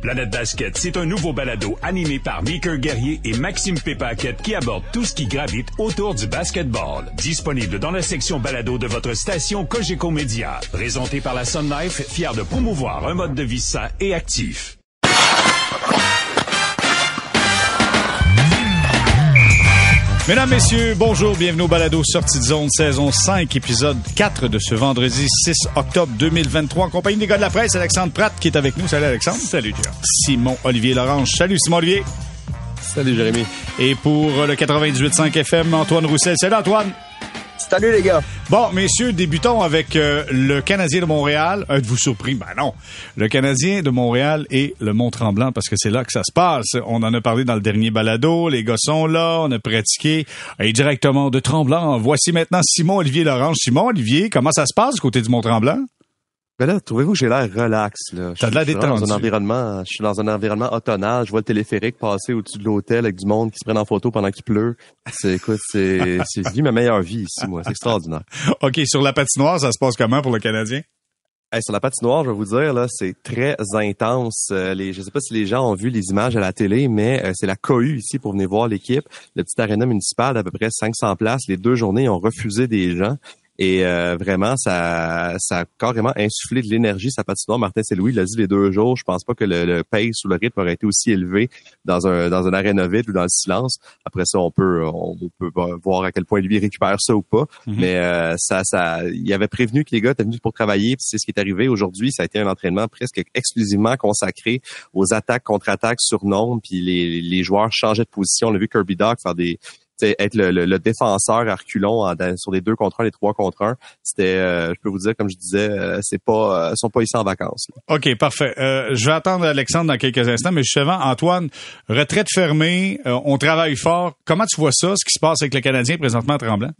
Planète Basket, c'est un nouveau balado animé par Mickey Guerrier et Maxime Pépaquette qui aborde tout ce qui gravite autour du basketball. Disponible dans la section balado de votre station Cogeco Média. Présenté par la Sun Life, fier de promouvoir un mode de vie sain et actif. Mesdames, Messieurs, bonjour, bienvenue au Balado Sortie de zone, saison 5, épisode 4 de ce vendredi 6 octobre 2023, en compagnie des gars de la presse, Alexandre Pratt qui est avec nous. Salut Alexandre. Salut Pierre. Simon Olivier Lorange. Salut Simon Olivier. Salut Jérémy. Et pour le 98.5 FM, Antoine Roussel. Salut Antoine. Salut les gars. Bon, messieurs, débutons avec euh, le Canadien de Montréal. Êtes-vous surpris? Ben non. Le Canadien de Montréal et le Mont-Tremblant, parce que c'est là que ça se passe. On en a parlé dans le dernier balado. Les gars sont là, on a pratiqué. Et directement de Tremblant, voici maintenant Simon-Olivier Lorange. Simon-Olivier, comment ça se passe du côté du Mont-Tremblant? Ben là, trouvez-vous que j'ai l'air relax, là? T'as de l'air Je suis détendu. Dans un environnement, je suis dans un environnement automnal. Je vois le téléphérique passer au-dessus de l'hôtel avec du monde qui se prennent en photo pendant qu'il pleut. C'est, écoute, c'est, c'est, je vis ma meilleure vie ici, moi. C'est extraordinaire. OK, sur la patinoire, ça se passe comment pour le Canadien? Hey, sur la patinoire, je vais vous dire, là, c'est très intense. Euh, les, je sais pas si les gens ont vu les images à la télé, mais euh, c'est la cohue ici pour venir voir l'équipe. Le petit aréna municipal d'à peu près 500 places. Les deux journées, ils ont refusé des gens. Et euh, vraiment, ça, ça a carrément insufflé de l'énergie, sa patinoire. Martin Saint-Louis l'a dit les deux jours. Je pense pas que le, le pace ou le rythme aurait été aussi élevé dans un dans un aréna vide ou dans le silence. Après ça, on peut on peut voir à quel point lui récupère ça ou pas. Mhm. Mais euh, ça, ça, il avait prévenu que les gars étaient venus pour travailler. C'est ce qui est arrivé aujourd'hui. Ça a été un entraînement presque exclusivement consacré aux attaques, contre-attaques sur nombre. Puis les, les joueurs changeaient de position. On a vu Kirby Doc faire des être le, le- le défenseur à reculons en- dans- sur les deux contre un, les trois contre un. C'était, euh, je peux vous dire, comme je disais, euh, c'est pas, euh, sont pas ici en vacances. là. OK, parfait. Euh, je vais attendre Alexandre dans quelques instants, mais justement, Antoine, retraite fermée, euh, on travaille fort. Comment tu vois ça, ce qui se passe avec le Canadien présentement à Tremblant?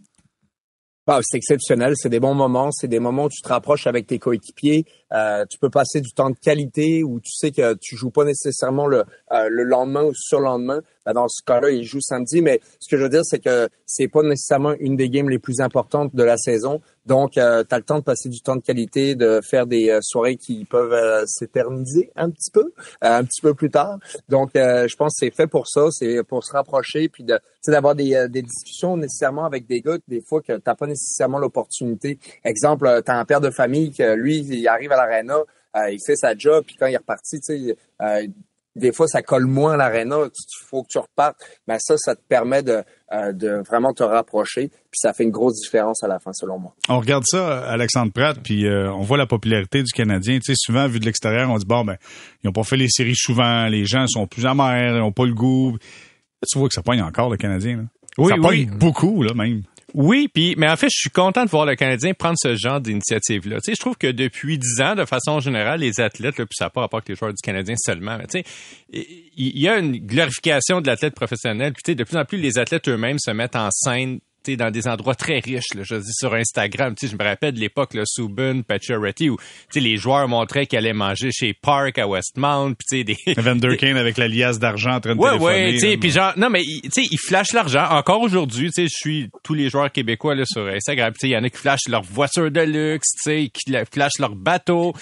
Ah, c'est exceptionnel, c'est des bons moments, c'est des moments où tu te rapproches avec tes coéquipiers, euh, tu peux passer du temps de qualité où tu sais que tu joues pas nécessairement le, euh, le lendemain ou sur le lendemain. Ben, dans ce cas-là, il joue samedi, mais ce que je veux dire, c'est que c'est pas nécessairement une des games les plus importantes de la saison. Donc, tu as le temps de passer du temps de qualité, de faire des euh, soirées qui peuvent euh, s'éterniser un petit peu, euh, un petit peu plus tard. Donc, euh, je pense que c'est fait pour ça, c'est pour se rapprocher, puis de, tu d'avoir des, euh, des discussions nécessairement avec des gars, des fois que t'as pas nécessairement l'opportunité. Exemple, euh, t'as un père de famille que lui, il arrive à l'aréna, euh, il fait sa job, puis quand il est reparti, tu sais, euh, des fois, ça colle moins à l'aréna. Il faut que tu repartes. Mais ça, ça te permet de, euh, de vraiment te rapprocher. Puis ça fait une grosse différence à la fin, selon moi. On regarde ça, Alexandre Pratt, puis euh, on voit la popularité du Canadien. Tu sais, souvent, vu de l'extérieur, on dit, bon, ben, ils ont pas fait les séries souvent, les gens sont plus amers, ils ont pas le goût. Tu vois que ça pogne encore, le Canadien. Là. Oui, ça oui. pogne beaucoup, là, même. Oui, puis mais en fait, je suis content de voir le Canadien prendre ce genre d'initiative-là. Tu je trouve que depuis dix ans, de façon générale, les athlètes, là, puis ça n'a pas rapport avec les joueurs du Canadien seulement, mais tu sais, il il y a une glorification de l'athlète professionnel. Puis tu sais, de plus en plus, les athlètes eux-mêmes se mettent en scène sais, dans des endroits très riches, là, je dis sur Instagram. Je me rappelle de l'époque, là, Subban, Pacioretty, où les joueurs montraient qu'ils allaient manger chez Park à Westmount, puis des, Evander Kane avec la liasse d'argent en train de Ouais, téléphoner. ouais, puis genre, non, mais, tu sais, ils flashent l'argent. Encore aujourd'hui, je suis tous les joueurs québécois, là, sur Instagram, il y en a qui flashent leur voiture de luxe, tu sais, qui la- flashent leur bateau.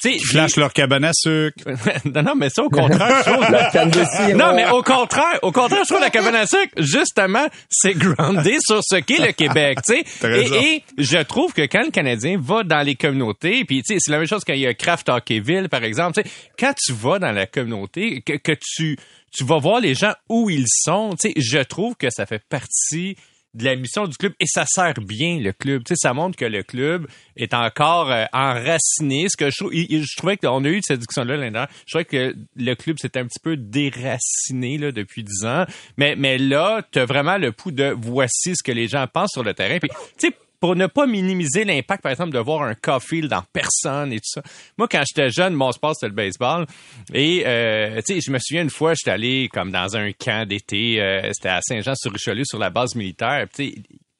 Tu sais, Ils flashent leur cabane à sucre. non, non, mais ça, au contraire, je trouve... La. Non, mais au contraire, au contraire, je trouve la cabane à sucre, justement, c'est groundé sur ce qu'est le Québec, tu sais. et je trouve que quand le Canadien va dans les communautés, puis tu sais, c'est la même chose quand il y a Craft Hockeyville, par exemple, tu sais, quand tu vas dans la communauté, que, que tu, tu vas voir les gens où ils sont, tu sais, je trouve que ça fait partie de la mission du club et ça sert bien le club. Tu sais, ça montre que le club est encore euh, enraciné. Ce que je, trouve, je trouvais qu'on a eu cette discussion-là l'année dernière. Je trouvais que le club s'était un petit peu déraciné là, depuis dix ans. Mais, mais là, tu as vraiment le pouls de voici ce que les gens pensent sur le terrain. Puis, pour ne pas minimiser l'impact, par exemple, de voir un Caulfield en personne et tout ça. Moi, quand j'étais jeune, mon sport, c'était le baseball. Et, euh, tu sais, je me souviens une fois, j'étais allé comme dans un camp d'été, euh, c'était à Saint-Jean-sur-Richelieu, sur la base militaire. Tu sais,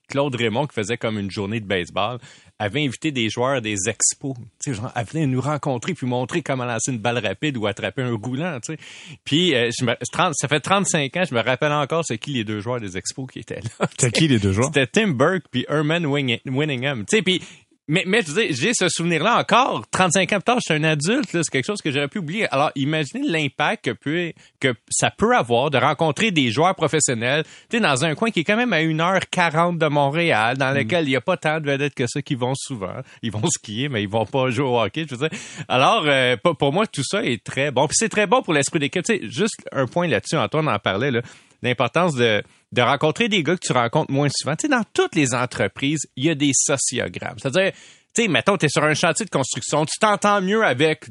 Claude Raymond, qui faisait comme une journée de baseball, avait invité des joueurs des expos. Tu sais, genre, elle venait nous rencontrer puis montrer comment lancer une balle rapide ou attraper un roulant, tu sais. Puis, euh, je me, 30 ça fait 35 ans, je me rappelle encore c'est qui les deux joueurs des expos qui étaient là. C'était qui les deux joueurs? C'était Tim Burke puis Herman Winningham. Tu sais, puis mais, mais je veux dire, j'ai ce souvenir-là encore. 35 ans plus tard, je suis un adulte. C'est quelque chose que j'aurais pu oublier. Alors, imaginez l'impact que, peut, que ça peut avoir de rencontrer des joueurs professionnels tu sais, dans un coin qui est quand même à 1h40 de Montréal, dans lequel il n'y a pas tant de vedettes que ça qui vont souvent. Ils vont skier, mais ils vont pas jouer au hockey. Je veux dire. Alors, euh, pour moi, tout ça est très bon. Puis c'est très bon pour l'esprit d'équipe. Tu sais, juste un point là-dessus, Antoine en parlait, là, l'importance de de rencontrer des gars que tu rencontres moins souvent. Dans toutes les entreprises, il y a des sociogrammes. C'est-à-dire, tu sais, mettons, tu es sur un chantier de construction, tu t'entends mieux avec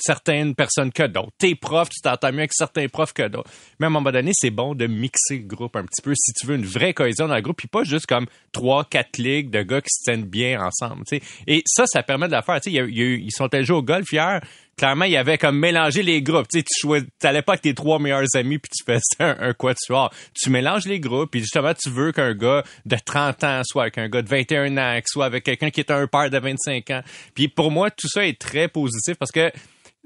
certaines personnes que d'autres. Tes profs, tu t'entends mieux avec certains profs que d'autres. Mais à un moment donné, c'est bon de mixer le groupe un petit peu si tu veux une vraie cohésion dans le groupe, puis pas juste comme trois, quatre ligues de gars qui se tiennent bien ensemble. Et ça, ça permet de la faire. Ils sont allés jouer au golf hier clairement, il y avait comme mélangé les groupes. Tu sais, tu n'allais pas avec tes trois meilleurs amis puis tu fais un, un quatuor. Tu mélanges les groupes puis justement, tu veux qu'un gars de 30 ans soit avec un gars de 21 ans, soit avec quelqu'un qui est un père de 25 ans. Puis pour moi, tout ça est très positif parce que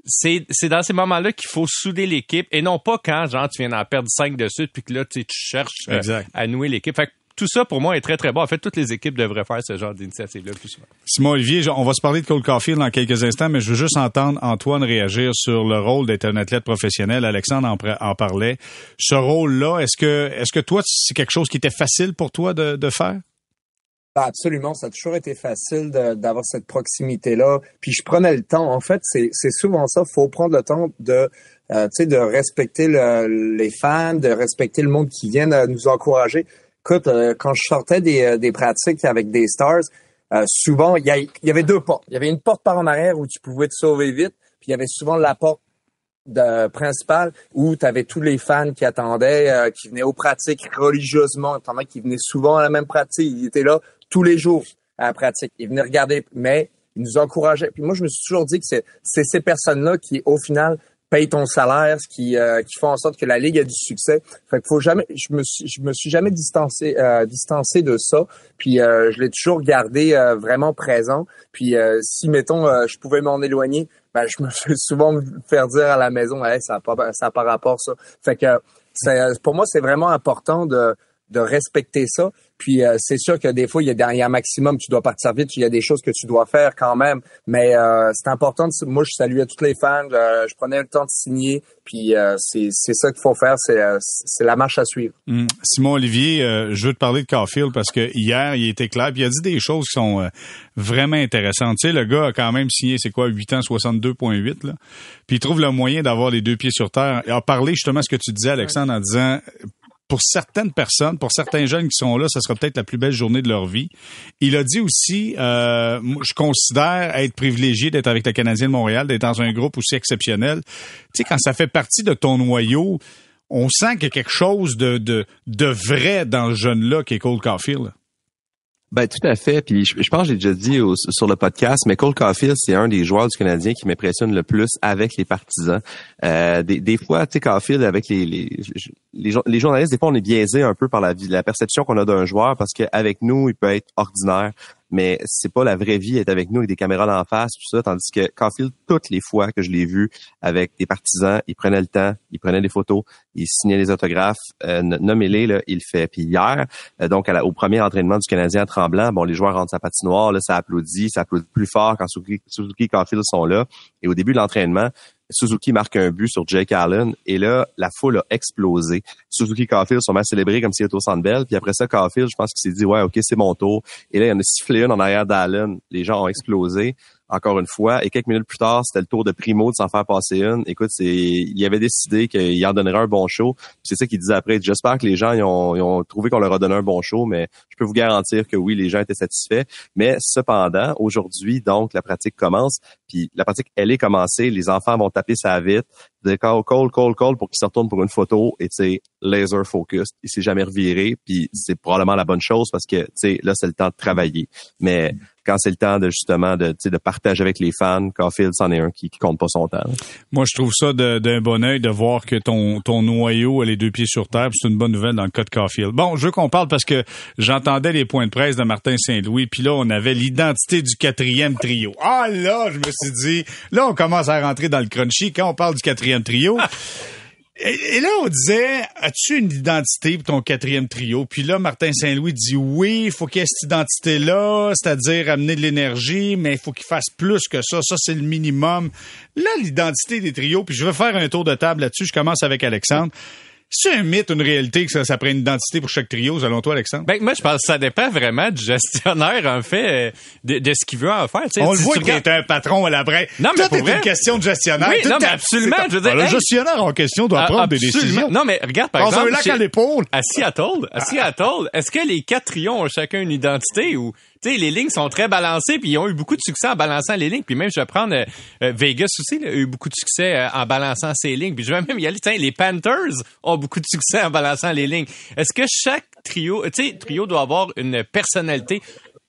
c'est, c'est dans ces moments-là qu'il faut souder l'équipe et non pas quand, genre, tu viens d'en perdre cinq de suite puis que là, tu cherches euh, à nouer l'équipe. Fait tout ça, pour moi, est très, très bon. En fait, toutes les équipes devraient faire ce genre d'initiative-là plus souvent. Simon Olivier, on va se parler de Cold Caulfield dans quelques instants, mais je veux juste entendre Antoine réagir sur le rôle d'être un athlète professionnel. Alexandre en, parlait. Ce rôle-là, est-ce que, est-ce que toi, c'est quelque chose qui était facile pour toi de, de faire? Ben, absolument, ça a toujours été facile d'avoir cette proximité-là. Puis je prenais le temps. En fait, c'est souvent ça. faut prendre le temps de, euh, de respecter le, les fans, de respecter le monde qui vient nous encourager. Écoute, euh, quand je sortais des, euh, des, pratiques avec des stars, euh, souvent, il y, avait deux portes. Il y avait une porte par en arrière où tu pouvais te sauver vite, puis il y avait souvent la porte de, principale où tu avais tous les fans qui attendaient, qui venaient aux pratiques religieusement, attendant qui venaient souvent à la même pratique. Ils étaient là tous les jours à la pratique. Ils venaient regarder, mais ils nous encourageaient. Puis moi, je me suis toujours dit que c'est ces personnes-là qui, au final, paye ton salaire, ce qui, euh, qui font en sorte que la ligue a du succès. Fait qu'il faut jamais, je me suis, je me suis jamais distancé, euh, distancé de ça. Puis euh, je l'ai toujours gardé vraiment présent. Puis si mettons, je pouvais m'en éloigner, ben je me fais souvent faire dire à la maison, hey, ça n'a pas, ça a pas rapport ça. Fait que pour moi c'est vraiment important de de respecter ça. Puis euh, c'est sûr que des fois, il y, a, un maximum, tu dois partir vite, il y a des choses que tu dois faire quand même. Mais euh, c'est important. De, moi, je saluais tous les fans, je, prenais le temps de signer. Puis euh, c'est ça qu'il faut faire, c'est la marche à suivre. Hum. Simon Olivier, je veux te parler de Caulfield parce que hier, il était clair, puis il a dit des choses qui sont vraiment intéressantes. Tu sais, le gars a quand même signé, c'est quoi, 8 ans, 62,8 là. Puis il trouve le moyen d'avoir les deux pieds sur terre. Il a parlé justement ce que tu disais, Alexandre, en disant pour certaines personnes, pour certains jeunes qui sont là, ce sera peut-être la plus belle journée de leur vie. Il a dit aussi, euh, je considère être privilégié d'être avec le Canadien de Montréal, d'être dans un groupe aussi exceptionnel. Tu sais, quand ça fait partie de ton noyau, on sent qu'il y a quelque chose de, de, vrai dans le jeune-là qui est Cole Caulfield. Ben tout à fait. Puis je, pense que j'ai déjà dit sur le podcast, mais Cole Caulfield, c'est un des joueurs du Canadien qui m'impressionne le plus avec les partisans. Euh, des, fois, tu sais, Caulfield avec les les, les, journalistes, des fois on est biaisé un peu par la, la perception qu'on a d'un joueur parce qu'avec nous, il peut être ordinaire mais c'est pas la vraie vie être avec nous avec des caméras d'en face tout ça. Tandis que Caulfield toutes les fois que je l'ai vu avec des partisans il prenait le temps il prenait des photos il signait les autographes. Euh, nommez-les là il fait. Puis hier euh, donc au premier entraînement du Canadien Tremblant bon les joueurs rentrent sa patinoire là ça applaudit ça applaudit plus fort quand Suzuki, Suzuki Caulfield sont là. Et au début de l'entraînement Suzuki marque un but sur Jake Allen et là, la foule a explosé. Suzuki Caulfield sont mal célébrés comme s'il était au Centre Puis après ça, Caulfield, je pense qu'il s'est dit, ouais, OK, c'est mon tour. Et là, il y en a sifflé une en arrière d'Allen. Les gens ont explosé encore une fois. Et quelques minutes plus tard, c'était le tour de Primo de s'en faire passer une. Écoute, c'est, il avait décidé qu'il en donnerait un bon show. C'est ça qu'il disait après. J'espère que les gens ont, ils ont, trouvé qu'on leur a donné un bon show, mais je peux vous garantir que oui, les gens étaient satisfaits. Mais cependant, aujourd'hui, donc, la pratique commence. La pratique, elle est commencée. Les enfants vont taper sa vite call, call, call, call pour qu'il se retourne pour une photo et tu laser focus. Il s'est jamais reviré, puis c'est probablement la bonne chose parce que tu sais, là, c'est le temps de travailler. Mais quand c'est le temps de justement de, de partager avec les fans, Caulfield, c'en est un qui, qui compte pas son temps. Moi, je trouve ça d'un bon oeil de voir que ton, ton noyau a les deux pieds sur terre. C'est une bonne nouvelle dans le cas de Caulfield. Bon, je veux qu'on parle parce que j'entendais les points de presse de Martin Saint-Louis, puis là, on avait l'identité du quatrième trio. Ah là, je me suis dit, là, on commence à rentrer dans le crunchy. Quand on parle du quatrième trio, Et, là, on disait, as-tu une identité pour ton quatrième trio? Puis là, Martin Saint-Louis dit oui, il faut qu'il y ait cette identité-là, c'est-à-dire amener de l'énergie, mais il faut qu'il fasse plus que ça. Ça, c'est le minimum. Là, l'identité des trios, puis je vais faire un tour de table là-dessus. Je commence avec Alexandre. C'est un mythe, une réalité que ça, ça prend une identité pour chaque trio, selon toi, Alexandre? Ben, moi, je pense que ça dépend vraiment du gestionnaire, en fait, euh, de, de ce qu'il veut en faire. On le voit qu'il est un patron à la brève. Non, mais Tout est une question de gestionnaire. Oui, non, mais absolument. Je veux dire, le gestionnaire en question doit prendre des décisions. Non, mais regarde, par exemple. un lac à l'épaule. À Seattle, à Seattle, est-ce que les quatre trios ont chacun une identité ou sais, les lignes sont très balancées, puis ils ont eu beaucoup de succès en balançant les lignes. Puis même, je vais prendre euh, euh, Vegas aussi, là, a eu beaucoup de succès euh, en balançant ses lignes. Puis je vais même y aller, les Panthers ont beaucoup de succès en balançant les lignes. Est-ce que chaque trio, tu trio doit avoir une personnalité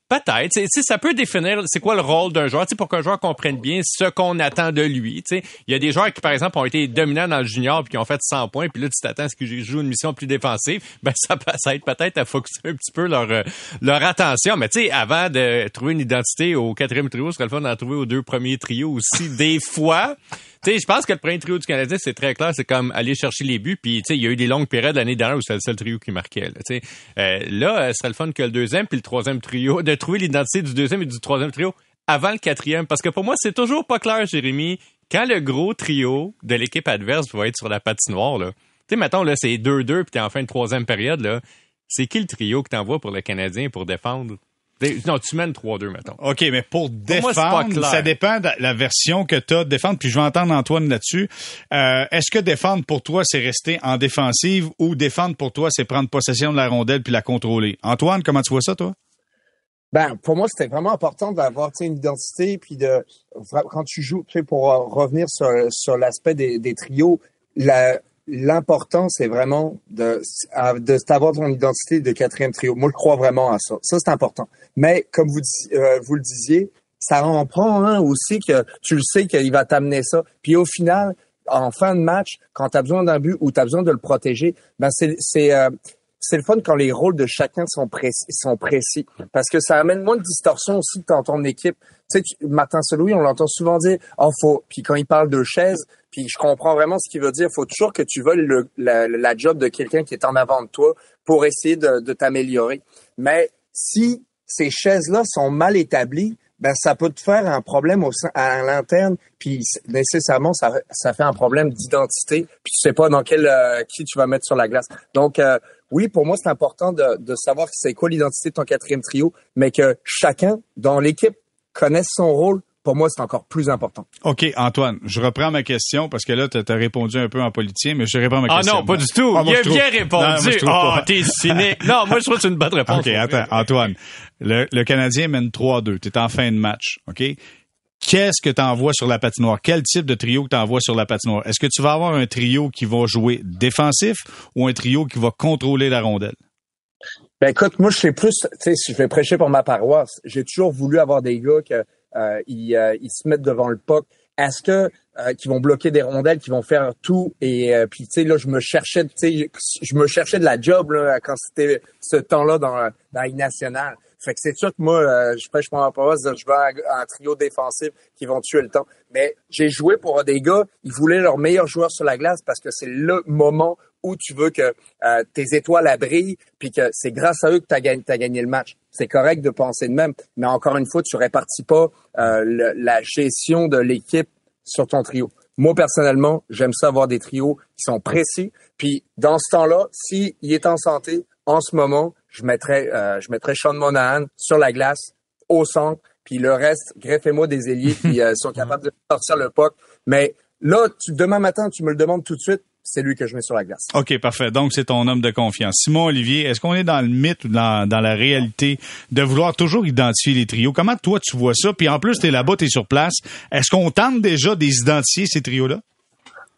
Peut-être. Ça peut définir c'est quoi le rôle d'un joueur, pour qu'un joueur comprenne bien ce qu'on attend de lui. Il y a des joueurs qui, par exemple, ont été dominants dans le junior puis qui ont fait 100 points, puis là, tu t'attends à ce qu'ils jouent une mission plus défensive. Ben, ça, ça aide peut-être à focuser un petit peu leur, euh, leur attention. Mais tu sais, avant de trouver une identité au quatrième trio, ce serait le fun trouver aux deux premiers trios aussi, des fois. Tu sais, je pense que le premier trio du Canadien, c'est très clair, c'est comme aller chercher les buts. Puis, tu sais, il y a eu des longues périodes l'année dernière où c'était le seul trio qui marquait. Là, sais. euh, là ce serait le fun que le deuxième puis le troisième trio, de trouver l'identité du deuxième et du troisième trio avant le quatrième. Parce que pour moi, c'est toujours pas clair, Jérémy, quand le gros trio de l'équipe adverse va être sur la patinoire. Là. Tu sais, mettons, là, c'est 2-2 puis t'es en fin de troisième période. là. C'est qui le trio que t'envoies pour le Canadien pour défendre? Non, tu mènes 3-2, mettons. OK, mais pour défendre, ça dépend de la version que tu as de défendre. Puis je vais entendre Antoine là-dessus. Euh, est-ce que défendre pour toi, c'est rester en défensive ou défendre pour toi, c'est prendre possession de la rondelle puis la contrôler? Antoine, comment tu vois ça, toi? Ben, pour moi, c'était vraiment important d'avoir une identité, puis de quand tu joues, pour revenir sur, sur l'aspect des, des trios, la, l'important, c'est vraiment de, de d'avoir ton identité de quatrième trio. Moi, je crois vraiment à ça. Ça, c'est important. Mais comme vous, euh, vous le disiez, ça en prend un aussi que tu le sais qu'il va t'amener ça. Puis au final, en fin de match, quand tu as besoin d'un but ou tu as besoin de le protéger, ben c'est c'est euh, c'est le fun quand les rôles de chacun sont précis, parce que ça amène moins de distorsion aussi dans ton équipe. Tu sais, Martin Seloui, on l'entend souvent dire, oh faut, puis quand il parle de chaise, puis je comprends vraiment ce qu'il veut dire. Faut toujours que tu veuilles le, la, la job de quelqu'un qui est en avant de toi pour essayer de, de t'améliorer. Mais si ces chaises-là sont mal établies, ben ça peut te faire un problème au à l'interne, puis nécessairement ça, ça fait un problème d'identité, puis tu sais pas dans quel euh, qui tu vas mettre sur la glace. Donc euh, oui, pour moi c'est important de, de savoir c'est quoi l'identité de ton quatrième trio, mais que chacun dans l'équipe connaisse son rôle pour moi, c'est encore plus important. OK, Antoine, je reprends ma question parce que là, tu as répondu un peu en politicien, mais je réponds ma question. Ah non, pas du tout. Ah, Il a bien répondu. oh, t'es cynique. non, moi, je trouve que c'est une bonne réponse. OK, attends, Antoine. Le, le Canadien mène 3-2. Tu es en fin de match, OK? Qu'est-ce que tu envoies sur la patinoire? Quel type de trio que tu envoies sur la patinoire? Est-ce que tu vas avoir un trio qui va jouer défensif ou un trio qui va contrôler la rondelle? Ben écoute, moi je fais plus, tu sais, je vais prêcher pour ma paroisse. J'ai toujours voulu avoir des gars que euh, ils, euh, ils, se mettent devant le puck. Est-ce que euh, qui vont bloquer des rondelles, qui vont faire tout et euh, puis tu sais là je me cherchais, tu sais je me cherchais de la job là quand c'était ce temps-là dans dans la nationale. Fait que c'est sûr que moi, euh, je pêche mon paroisse, je un, un, trio défensif qui vont tuer le temps. Mais j'ai joué pour des gars, ils voulaient leur meilleur joueur sur la glace parce que c'est le moment où tu veux que euh, tes étoiles brillent, puis que c'est grâce à eux que tu as, as, gagné le match. C'est correct de penser de même, mais encore une fois, tu répartis pas euh, la gestion de l'équipe sur ton trio. Moi, personnellement, j'aime ça avoir des trios qui sont précis. Puis, dans ce temps-là, s'il est en santé, en ce moment, je mettrais, euh, je mettrais Sean Monahan sur la glace, au centre, puis le reste, greffez-moi des ailiers qui euh, sont capables de sortir le puck. Mais là, tu, demain matin, tu me le demandes tout de suite, c'est lui que je mets sur la glace. OK, parfait. Donc, c'est ton homme de confiance. Simon Olivier, est-ce qu'on est dans le mythe ou dans, dans la réalité de vouloir toujours identifier les trios? Comment toi, tu vois ça? Puis en plus, tu es là-bas, tu es sur place. Est-ce qu'on tente déjà d'identifier ces trios-là?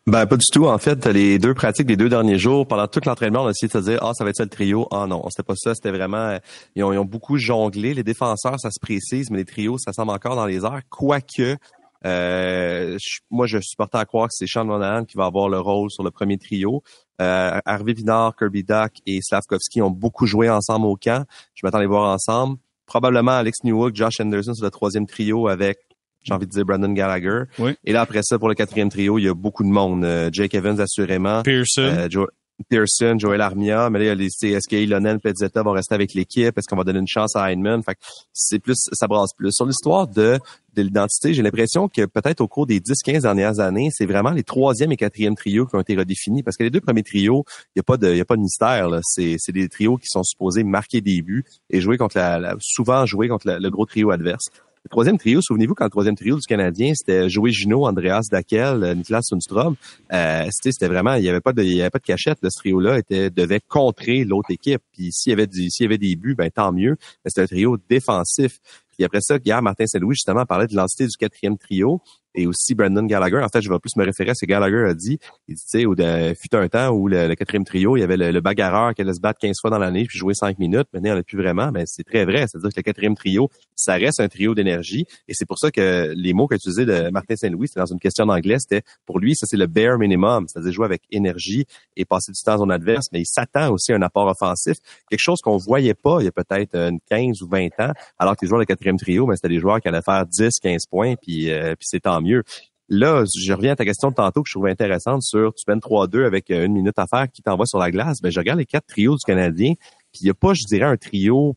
Ben pas du tout. En fait, les deux pratiques des deux derniers jours, pendant tout l'entraînement, on a essayé de se dire ah ça va être ça le trio. Ah non, c'était pas ça. C'était vraiment ils ont, ils ont, beaucoup jonglé. Les défenseurs, ça se précise, mais les trios, ça semble encore dans les airs. Quoique, euh, moi je supportais à croire que c'est Sean Monahan qui va avoir le rôle sur le premier trio. Euh, Harvey Vinard, Kirby Duck et Slavkovski ont beaucoup joué ensemble au camp. Je m'attends à les voir ensemble. Probablement Alex Newhook, Josh Anderson sur le troisième trio avec j'ai envie de dire Brandon Gallagher. Oui. Et là, après ça, pour le quatrième trio, il y a beaucoup de monde. Euh, Jake Evans, assurément. Pearson. Euh, Joe- Pearson, Joel Armia, mais là, il y a est-ce que Lionel Pezzetta vont rester avec l'équipe? Est-ce qu'on va donner une chance à Heinemann? Fait c'est plus, ça brasse plus. Sur l'histoire de, de l'identité, j'ai l'impression que peut-être au cours des 10-15 dernières années, c'est vraiment les troisième et quatrième trios qui ont été redéfinis. Parce que les deux premiers trios, il n'y a pas de, il a pas de mystère. C'est, c'est des trios qui sont supposés marquer des buts et jouer contre la, souvent jouer contre le gros trio adverse. Le troisième trio, souvenez-vous quand le troisième trio du Canadien, c'était Joey Gino, Andreas Dakel, euh, Niklas Sundstrom. Euh, c'était, vraiment, il y avait pas de, avait pas de cachette. Ce trio-là était devait contrer l'autre équipe. Puis s'il y avait du, s'il y avait des buts, ben tant mieux. Mais c'était un trio défensif. Puis après ça, hier, Martin Saint-Louis, justement, parlait de l'identité du quatrième trio et aussi Brandon Gallagher. En fait, je vais plus me référer à ce que Gallagher a dit. Il dit, tu sais, de- fut un temps où le, le quatrième trio, il y avait le, le bagarreur qui allait se battre 15 fois dans l'année puis jouer 5 minutes. Maintenant, il n'y en a plus vraiment. Mais c'est très vrai. C'est-à-dire que le quatrième trio, ça reste un trio d'énergie. Et c'est pour ça que les mots qu'a utilisés de Martin Saint-Louis, c'était dans une question d'anglais, c'était pour lui, ça c'est le bare minimum. C'est-à-dire jouer avec énergie et passer du temps à son adverse. Mais il s'attend aussi à un apport offensif. Quelque chose qu'on voyait pas il y a peut-être une 15 ou 20 ans, alors que les joueurs de quatrième trio, ben, c'était des joueurs qui allaient faire 10, 15 points, puis, euh, puis c'est tant. Là, je reviens à ta question de tantôt que je trouvais intéressante sur tu mènes 3-2 avec euh, une minute à faire qui t'envoie sur la glace. Ben, je regarde les quatre trios du Canadien, puis il n'y a pas, je dirais, un trio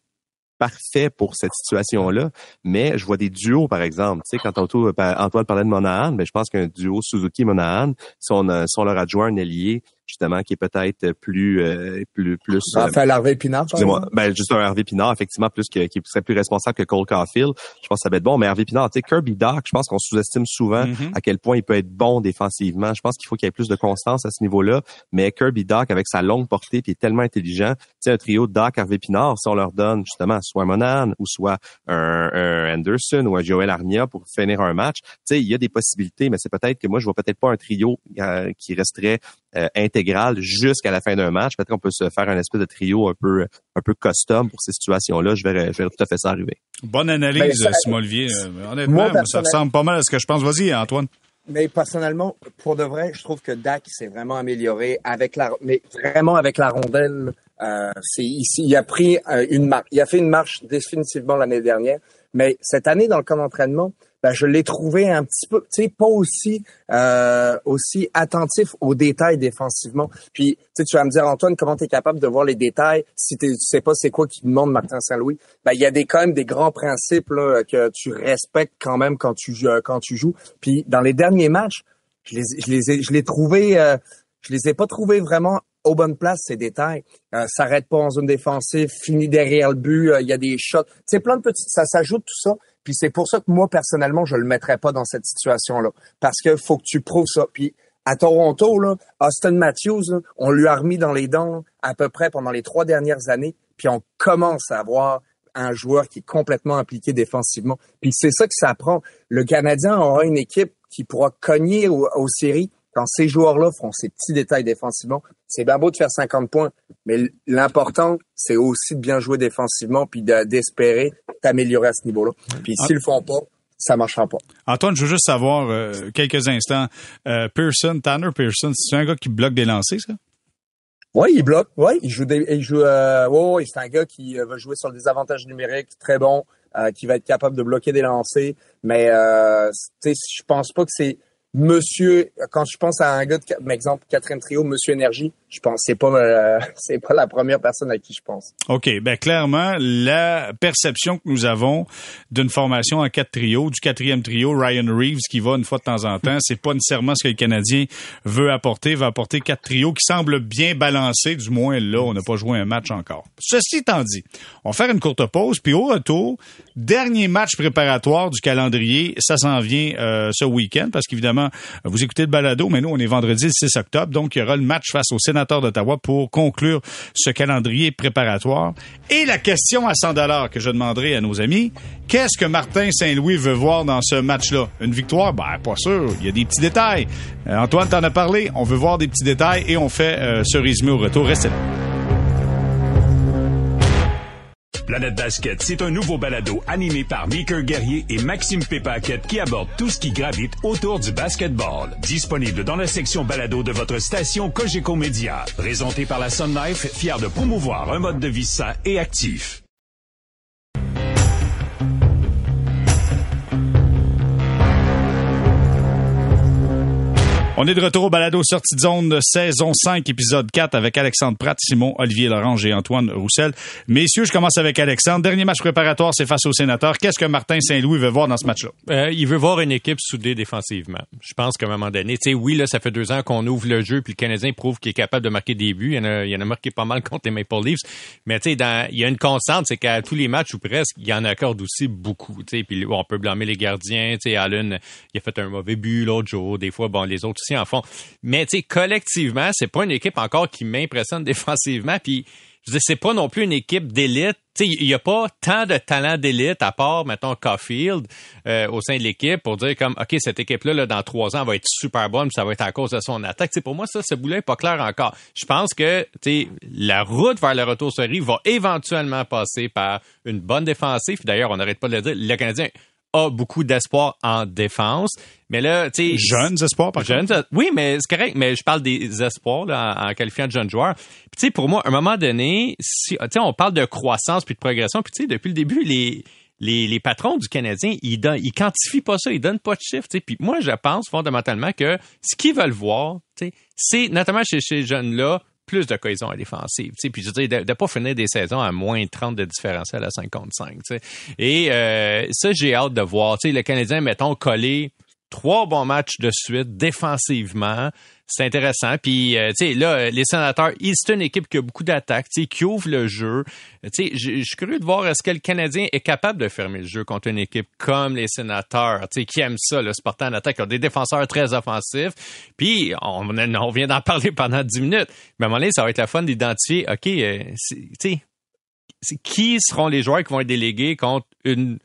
parfait pour cette situation-là, mais je vois des duos, par exemple. Tu sais, quand Anto- Antoine parlait de Monahan, ben, je pense qu'un duo Suzuki-Monahan, si on, a- si on leur adjoint un allié, justement, qui est peut-être plus, euh, plus, plus, euh, Raphaël Harvey Pinard, Excusez-moi. Ben, juste un Hervé Pinard, effectivement, plus que, qui serait plus responsable que Cole Caulfield. Je pense que ça va être bon. Mais Hervé Pinard, tu sais, Kirby Doc, je pense qu'on sous-estime souvent Mhm. à quel point il peut être bon défensivement. Je pense qu'il faut qu'il y ait plus de constance à ce niveau-là. Mais Kirby Doc, avec sa longue portée, puis est tellement intelligent, tu sais, un trio Doc, Hervé Pinard, si on leur donne, justement, soit Monan, ou soit un, un Anderson, ou un Joel Armia pour finir un match, tu sais, il y a des possibilités, mais c'est peut-être que moi, je vois peut-être pas un trio euh, qui resterait euh, intégral jusqu'à la fin d'un match. Peut-être qu'on peut se faire un espèce de trio un peu un peu custom pour ces situations-là. Je verrais, je verrais tout à fait ça arriver. Bonne analyse, Ben, ça- Simon Olivier. Euh, honnêtement, Moi, ça ressemble pas mal à ce que je pense. Vas-y, Antoine. Mais personnellement, pour de vrai, je trouve que Dak s'est vraiment amélioré avec la, mais vraiment avec la rondelle. Euh, c'est ici, il a pris euh, une marche. Il a fait une marche définitivement l'année dernière, mais cette année dans le camp d'entraînement, ben, je l'ai trouvé un petit peu, tu sais, pas aussi euh, aussi attentif aux détails défensivement. Puis, tu vas me dire Antoine, comment tu es capable de voir les détails si tu sais pas c'est quoi qui demande Martin Saint-Louis? Ben, il y a des quand même des grands principes là, que tu respectes quand même quand tu joues- quand tu joues. Puis dans les derniers matchs, je les je les ai je les trouvés euh, je les ai pas trouvés vraiment aux bonnes places ces détails. Euh, s'arrête pas en zone défensive, finit derrière le but, euh, il y a des shots. C'est plein de petites ça s'ajoute tout ça. Puis c'est pour ça que moi personnellement, je le mettrais pas dans cette situation là parce que faut que tu prouves ça. Puis à Toronto là, Austin Matthews, on lui a remis dans les dents à peu près pendant les trois dernières années, puis on commence à avoir un joueur qui est complètement impliqué défensivement. Puis c'est ça que ça prend. Le Canadien aura une équipe qui pourra cogner aux séries quand ces joueurs-là feront ces petits détails défensivement. C'est bien beau de faire 50 points, mais l'important, c'est aussi de bien jouer défensivement puis de- d'espérer t'améliorer à ce niveau-là. Puis s'ils le font pas, ça marchera pas. Antoine, je veux juste savoir euh, quelques instants. Euh, Pearson, Tanner Pearson, c'est un gars qui bloque des lancers, ça? Oui, il bloque. Oui, il joue. Des, il joue. Euh, c'est un gars qui va jouer sur le désavantage numérique, très bon, qui va être capable de bloquer des lancers. Mais je pense pas que c'est Monsieur. Quand je pense à un gars, de, par exemple, quatrième trio, Monsieur Énergie, je pense c'est pas euh, c'est pas la première personne à qui je pense. OK. Ben clairement, la perception que nous avons d'une formation en quatre trios, du quatrième trio, Ryan Reeves qui va une fois de temps en temps, c'est pas nécessairement ce que le Canadien veut apporter. Va apporter quatre trios qui semblent bien balancés. Du moins là, on n'a pas joué un match encore. Ceci étant dit, on va faire une courte pause, puis au retour, dernier match préparatoire du calendrier. Ça s'en vient euh, ce week-end parce qu'évidemment, vous écoutez le balado, mais nous, on est vendredi le 6 octobre, donc il y aura le match face au sénateur d'Ottawa pour conclure ce calendrier préparatoire. Et la question à 100 dollars que je demanderai à nos amis, qu'est-ce que Martin Saint-Louis veut voir dans ce match-là? Une victoire? Ben, pas sûr. Il y a des petits détails. Euh, Antoine t'en a parlé. On veut voir des petits détails et on fait euh, ce résumé au retour. Restez là. Planète Basket, c'est un nouveau balado animé par Meeker Guerrier et Maxime Pépaquette qui aborde tout ce qui gravite autour du basketball. Disponible dans la section balado de votre station Cogeco Média. Présenté par la Sun Life, fier de promouvoir un mode de vie sain et actif. On est de retour au balado sortie de zone saison 5 épisode 4 avec Alexandre Pratt, Simon Olivier Lorange et Antoine Roussel. Messieurs, je commence avec Alexandre. Dernier match préparatoire, c'est face au sénateur. Qu'est-ce que Martin Saint-Louis veut voir dans ce match-là? Euh, il veut voir une équipe soudée défensivement. Je pense qu'à un moment donné, tu sais, oui, là, ça fait deux ans qu'on ouvre le jeu puis le Canadien prouve qu'il est capable de marquer des buts. Il y en a, il y en a marqué pas mal contre les Maple Leafs. Mais tu sais, il y a une constante, c'est qu'à tous les matchs ou presque, il y en accorde aussi beaucoup. Tu sais, puis on peut blâmer les gardiens. Tu sais, Allen, il a fait un mauvais but l'autre jour. Des fois, bon, les autres en font. Mais tu sais, collectivement, c'est pas une équipe encore qui m'impressionne défensivement. Puis je dis, c'est pas non plus une équipe d'élite. Tu il y a pas tant de talent d'élite à part, mettons, Caulfield euh, au sein de l'équipe pour dire comme, OK, cette équipe-là, là, dans trois ans, va être super bonne, ça va être à cause de son attaque. sais, pour moi, ça, ce boulot est pas clair encore. Je pense que tu la route vers le retour sur rive va éventuellement passer par une bonne défensive. D'ailleurs, on n'arrête pas de le dire, le Canadien a beaucoup d'espoir en défense. Mais là, tu sais. Jeunes espoirs, par jeunes, Oui, mais c'est correct. Mais je parle des espoirs, là, en, qualifiant de jeunes joueurs. Puis, tu sais, pour moi, à un moment donné, si, tu sais, on parle de croissance puis de progression. Puis, tu sais, depuis le début, les, les, les patrons du Canadien, ils, donnent, ils quantifient pas ça, ils donnent pas de chiffres. Puis moi, je pense fondamentalement que ce qu'ils veulent voir, tu sais, c'est notamment chez ces jeunes-là, plus de cohésion à défensive. Puis je veux dire, de ne pas finir des saisons à moins 30 de différentiel à 55. Et euh, ça, j'ai hâte de voir. le Canadien, mettons, collé trois bons matchs de suite défensivement c'est intéressant. Puis, euh, tu sais, là, les sénateurs, c'est une équipe qui a beaucoup d'attaques, tu sais, qui ouvre le jeu. Tu sais, je suis curieux de voir est-ce que le Canadien est capable de fermer le jeu contre une équipe comme les sénateurs, tu sais, qui aiment ça, le sportant en attaque, qui ont des défenseurs très offensifs. Puis, on, on vient d'en parler pendant 10 minutes. Mais à un moment donné, ça va être la fun d'identifier, OK, euh, tu sais, qui seront les joueurs qui vont être délégués contre une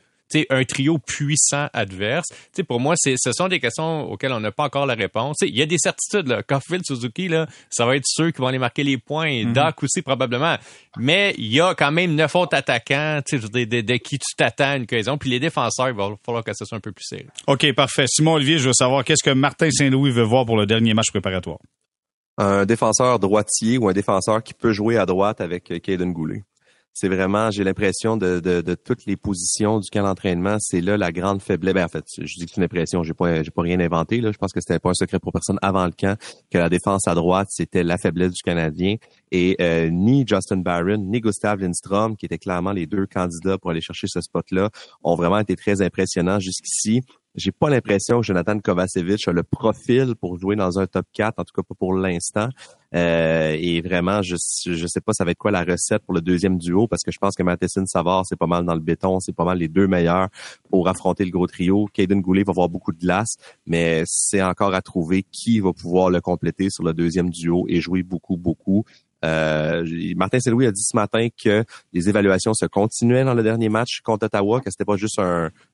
un trio puissant adverse. pour moi, ce sont des questions auxquelles on n'a pas encore la réponse. Il y a des certitudes. Là. Suzuki, là, ça va être ceux qui vont aller marquer les points. Et mhm. Doc aussi, probablement. Mais il y a quand même neuf autres attaquants de, de, de, qui tu t'attends une cohésion. Puis les défenseurs, il va falloir que ce soit un peu plus sérieux. OK, parfait. Simon Olivier, je veux savoir qu'est-ce que Martin Saint-Louis veut voir pour le dernier match préparatoire? Un défenseur droitier ou un défenseur qui peut jouer à droite avec Caden Goulet c'est vraiment, j'ai l'impression de, toutes les positions du camp d'entraînement, c'est là la grande faiblesse. Ben, en fait, je dis que c'est une impression, j'ai pas, j'ai pas rien inventé. Là. Je pense que c'était pas un secret pour personne avant le camp que la défense à droite, c'était la faiblesse du Canadien. Et euh, ni Justin Barron, ni Gustav Lindstrom, qui étaient clairement les deux candidats pour aller chercher ce spot-là, ont vraiment été très impressionnants jusqu'ici. J'ai pas l'impression que Jonathan Kovacevic a le profil pour jouer dans un top 4, en tout cas pas pour l'instant. Euh, et vraiment, je je sais pas ça va être quoi la recette pour le deuxième duo parce que je pense que Matheson Savard c'est pas mal dans le béton, c'est pas mal les deux meilleurs pour affronter le gros trio. Caden Goulet va avoir beaucoup de glace, mais c'est encore à trouver qui va pouvoir le compléter sur le deuxième duo et jouer beaucoup beaucoup. Euh, Martin Saint-Louis a dit ce matin que les évaluations se continuaient dans le dernier match contre Ottawa, que c'était pas juste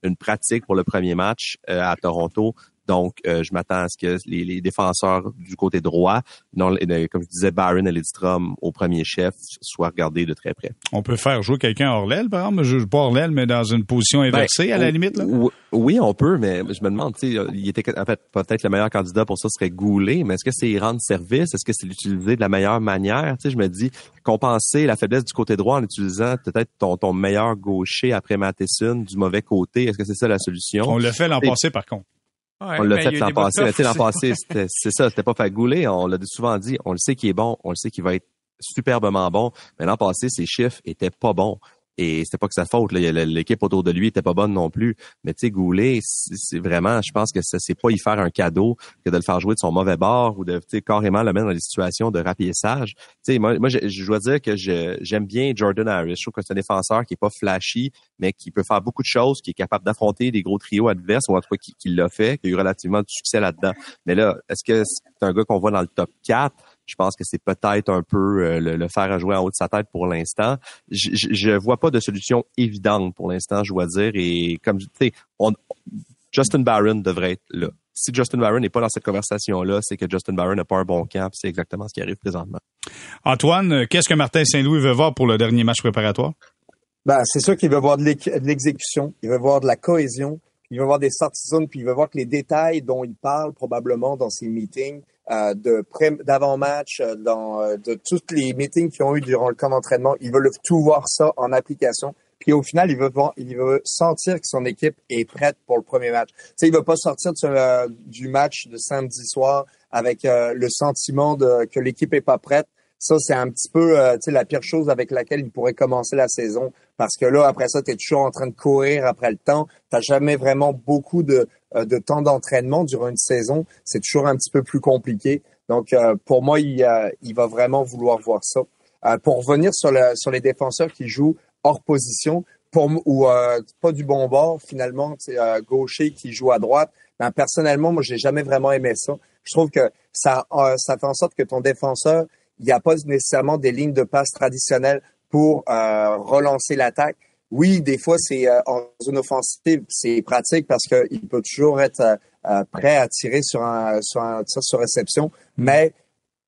une pratique pour le premier match euh, à Toronto, donc, euh, je m'attends à ce que les, défenseurs du côté droit, non, comme je disais, Byron et Lidstrom au premier chef, soient regardés de très près. On peut faire jouer quelqu'un hors l'aile, par exemple, je pas hors l'aile, mais dans une position ben, inversée, à la limite. Là? Oui, on peut, mais je me demande, il était en fait peut-être le meilleur candidat pour ça serait Goulet, mais est-ce que c'est rendre service, est-ce que c'est l'utiliser de la meilleure manière? Je me dis compenser la faiblesse du côté droit en utilisant peut-être ton, ton meilleur gaucher après Matheson du mauvais côté. Est-ce que c'est ça la solution? On le fait l'an passé, par contre on l'a fait l'an passé. L'an passé, c'est ça, c'était pas fait gouler. On l'a souvent dit. On le sait qu'il est bon. On le sait qu'il va être superbement bon. Mais l'an passé, ses chiffres étaient pas bons. Et c'était pas que sa faute. L'équipe autour de lui était pas bonne non plus. Mais tu sais, Goulet, c'est vraiment, je pense que c'est pas y faire un cadeau que de le faire jouer de son mauvais bord ou de carrément le mettre dans des situations de rapiessage. Tu sais, moi, moi je, dois dire que j'aime bien Jordan Harris. Je trouve que c'est un défenseur qui est pas flashy, mais qui peut faire beaucoup de choses, qui est capable d'affronter des gros trios adverses, ou en tout cas qui, qui l'a fait, qui a eu relativement de succès là-dedans. Mais là, est-ce que c'est un gars qu'on voit dans le top 4? Je pense que c'est peut-être un peu euh, le, faire à jouer en haut de sa tête pour l'instant. Je, je, vois pas de solution évidente pour l'instant, je dois dire. Et comme tu sais, Justin Barron devrait être là. Si Justin Barron n'est pas dans cette conversation-là, c'est que Justin Barron n'a pas un bon camp. C'est exactement ce qui arrive présentement. Antoine, qu'est-ce que Martin Saint-Louis veut voir pour le dernier match préparatoire? Ben, c'est sûr qu'il veut voir de l'exécution, il veut voir de la cohésion, il veut voir des sorties zones, puis il veut voir que les détails dont il parle probablement dans ses meetings euh, de d'avant-match, euh, dans euh, de tous les meetings qui ont eu durant le camp d'entraînement. Ils veulent tout voir ça en application. Puis au final, il veut, il veut sentir que son équipe est prête pour le premier match. Tu sais, il veut pas sortir euh, du match de samedi soir avec euh, le sentiment de, que l'équipe est pas prête. Ça, c'est un petit peu la pire chose avec laquelle il pourrait commencer la saison. Parce que là, après ça, tu es toujours en train de courir après le temps. Tu jamais vraiment beaucoup de, euh, de temps d'entraînement durant une saison. C'est toujours un petit peu plus compliqué. Donc, euh, pour moi, il, va vraiment vouloir voir ça. pour revenir sur les défenseurs qui jouent hors position, pour, ou pas du bon bord, finalement, c'est gaucher qui joue à droite. Ben, personnellement, moi, j'ai jamais vraiment aimé ça. Je trouve que ça, ça fait en sorte que ton défenseur, il n'y a pas nécessairement des lignes de passe traditionnelles pour euh, relancer l'attaque. Oui, des fois, c'est euh, en zone offensive, c'est pratique parce qu'il peut toujours être euh, prêt à tirer sur un, sur tir sur réception, mais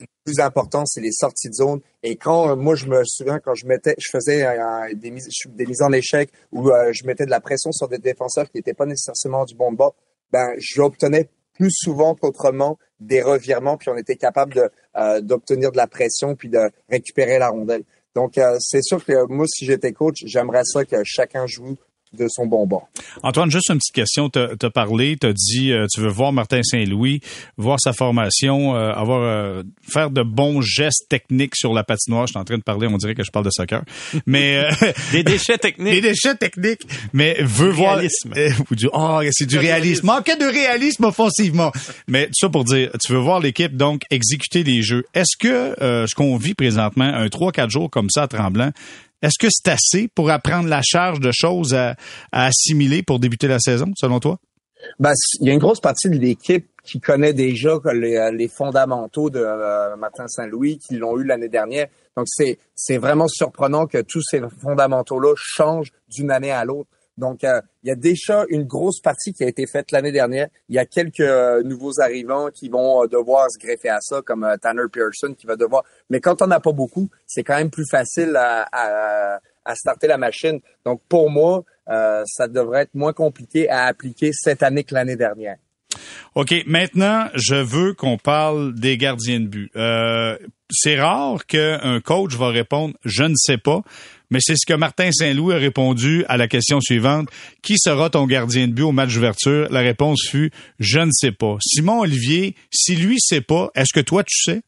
le plus important, c'est les sorties de zone. Et quand moi, je me souviens quand je mettais, je faisais des, mises, en échec où je mettais de la pression sur des défenseurs qui n'étaient pas nécessairement du bon bord, ben j'obtenais plus souvent qu'autrement des revirements, puis on était capable d'obtenir de la pression, puis de récupérer la rondelle. Donc, euh, c'est sûr que moi, si j'étais coach, j'aimerais ça que chacun joue de son bonbon. Antoine, juste une petite question. Tu as, parlé, tu as dit, euh, tu veux voir Martin Saint-Louis, voir sa formation, euh, avoir euh, faire de bons gestes techniques sur la patinoire. Je suis en train de parler, on dirait que je parle de soccer. Mais des déchets techniques. Des déchets techniques. Mais veut voir oh, c'est du réalisme. Manquait de réalisme offensivement. Mais tout ça pour dire, tu veux voir l'équipe donc exécuter les jeux. Est-ce que ce qu'on vit présentement, un 3-4 jours comme ça à Tremblant, est-ce que c'est assez pour apprendre la charge de choses à, assimiler pour débuter la saison, selon toi? Ben, il y a une grosse partie de l'équipe qui connaît déjà les, les fondamentaux de euh, Martin Saint-Louis, qui l'ont eu l'année dernière. Donc, c'est vraiment surprenant que tous ces fondamentaux-là changent d'une année à l'autre. Donc, euh, il y a déjà une grosse partie qui a été faite l'année dernière. Il y a quelques euh, nouveaux arrivants qui vont euh, devoir se greffer à ça, comme Tanner Pearson qui va devoir. Mais quand on n'a pas beaucoup, c'est quand même plus facile à, à, à, starter la machine. Donc, pour moi, ça devrait être moins compliqué à appliquer cette année que l'année dernière. OK, maintenant, je veux qu'on parle des gardiens de but. C'est rare qu'un coach va répondre « je ne sais pas », mais c'est ce que Martin Saint-Louis a répondu à la question suivante. Qui sera ton gardien de but au match d'ouverture? La réponse fut « je ne sais pas ». Simon Olivier, si lui sait pas, est-ce que toi tu sais?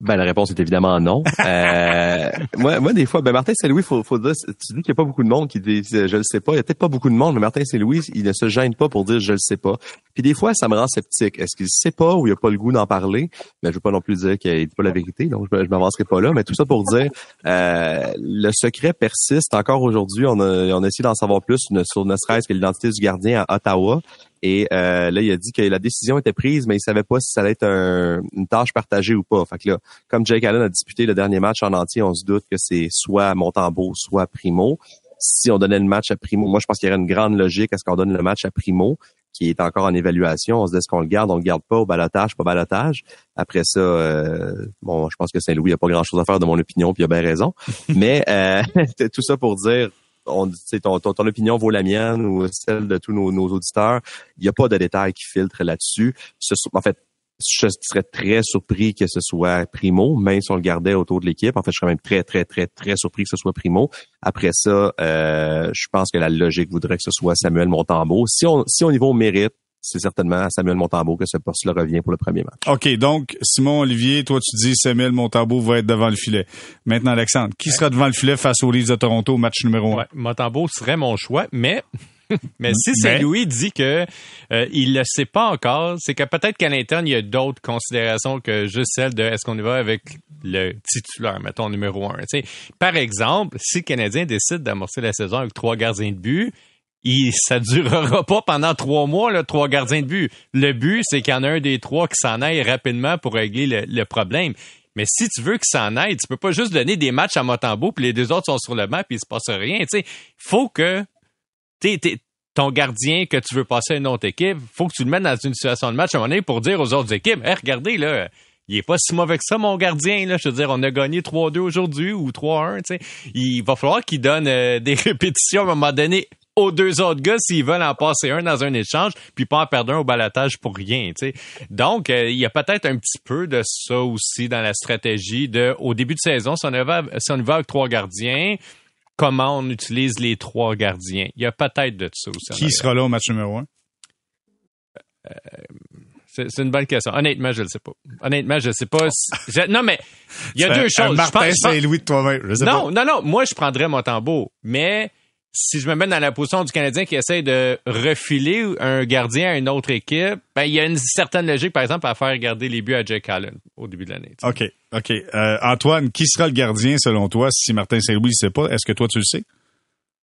Ben la réponse est évidemment non. Euh, moi, moi des fois, ben Martin Saint-Louis, faut, faut dire, tu dis qu'il n'y a pas beaucoup de monde qui dit je le sais pas. Il y a peut-être pas beaucoup de monde, mais Martin Saint-Louis, il ne se gêne pas pour dire je le sais pas. Puis des fois, ça me rend sceptique. Est-ce qu'il sait pas ou il a pas le goût d'en parler? Mais je veux pas non plus dire qu'il dit pas la vérité, donc je, je m'avancerai pas là. Mais tout ça pour dire, euh, le secret persiste encore aujourd'hui. On a, on a essayé d'en savoir plus sur ne serait-ce que l'identité du gardien à Ottawa. Et euh, là, il a dit que la décision était prise, mais il savait pas si ça allait être une tâche partagée ou pas. Fait que là, comme Jake Allen a disputé le dernier match en entier, on se doute que c'est soit Montembeau, soit Primo. Si on donnait le match à Primo, moi je pense qu'il y aurait une grande logique à ce qu'on donne le match à Primo, qui est encore en évaluation. On se dit est-ce qu'on le garde, on le garde pas au balotage, pas balotage. Après ça, euh, bon, je pense que Saint-Louis a pas grand-chose à faire de mon opinion, puis il a bien raison. Mais euh, tout ça pour dire on, ton, ton, ton, opinion vaut la mienne ou celle de tous nos, nos auditeurs. Il n'y a pas de détails qui filtrent là-dessus. En fait, je serais très surpris que ce soit Primo, même si on le gardait autour de l'équipe. En fait, je serais même très, très, très, très surpris que ce soit Primo. Après ça, euh, je pense que la logique voudrait que ce soit Samuel Montembeau. Si on, si on y va au mérite, c'est certainement à Samuel Montambeau que ce poste-là revient pour le premier match. OK, donc Simon Olivier, toi tu dis Samuel Montambeau va être devant le filet. Maintenant Alexandre, qui sera devant le filet face aux Leafs de Toronto au match numéro 1 ouais, serait mon choix, mais mais si Saint-Louis dit que euh, il le sait pas encore, c'est que peut-être qu'à l'interne, il y a d'autres considérations que juste celle de est-ce qu'on y va avec le titulaire, mettons numéro un. Par exemple, si le Canadien décide d'amorcer la saison avec trois gardiens de but, il, ça durera pas pendant trois mois, là, trois gardiens de but. Le but, c'est qu'il y en a un des trois qui s'en aille rapidement pour régler le, problème. Mais si tu veux qu'il s'en aille, tu peux pas juste donner des matchs à Motambo puis les deux autres sont sur le banc puis il se passe rien. Il faut que ton gardien que tu veux passer à une autre équipe, faut que tu le mettes dans une situation de match à un moment donné pour dire aux autres équipes, hey, regardez là, il est pas si mauvais que ça, mon gardien. Là. Je veux dire, on a gagné 3-2 aujourd'hui ou 3-1. Il va falloir qu'il donne euh, des répétitions à un moment donné aux deux autres gars s'ils veulent en passer un dans un échange, puis pas en perdre un au balatage pour rien. Donc, euh, il y a peut-être un petit peu de ça aussi dans la stratégie de, au début de saison, si on, si on va avec trois gardiens, comment on utilise les trois gardiens? Il y a peut-être de ça aussi. Qui sera là au match numéro un? C'est c'est une bonne question. Honnêtement, je le sais pas. Honnêtement, je sais pas. si- je- non, mais il y a deux un- choses. un Je Martin Saint-Louis de toi-même. Non, pas. non, non. Moi, je prendrais Montembeau. Mais si je me mets dans la position du Canadien qui essaie de refiler un gardien à une autre équipe, ben, il y a une certaine logique, par exemple, à faire garder les buts à Jake Allen au début de l'année. OK. OK. Euh, Antoine, qui sera le gardien selon toi si Martin Saint-Louis ne sait pas? Est-ce que toi, tu le sais?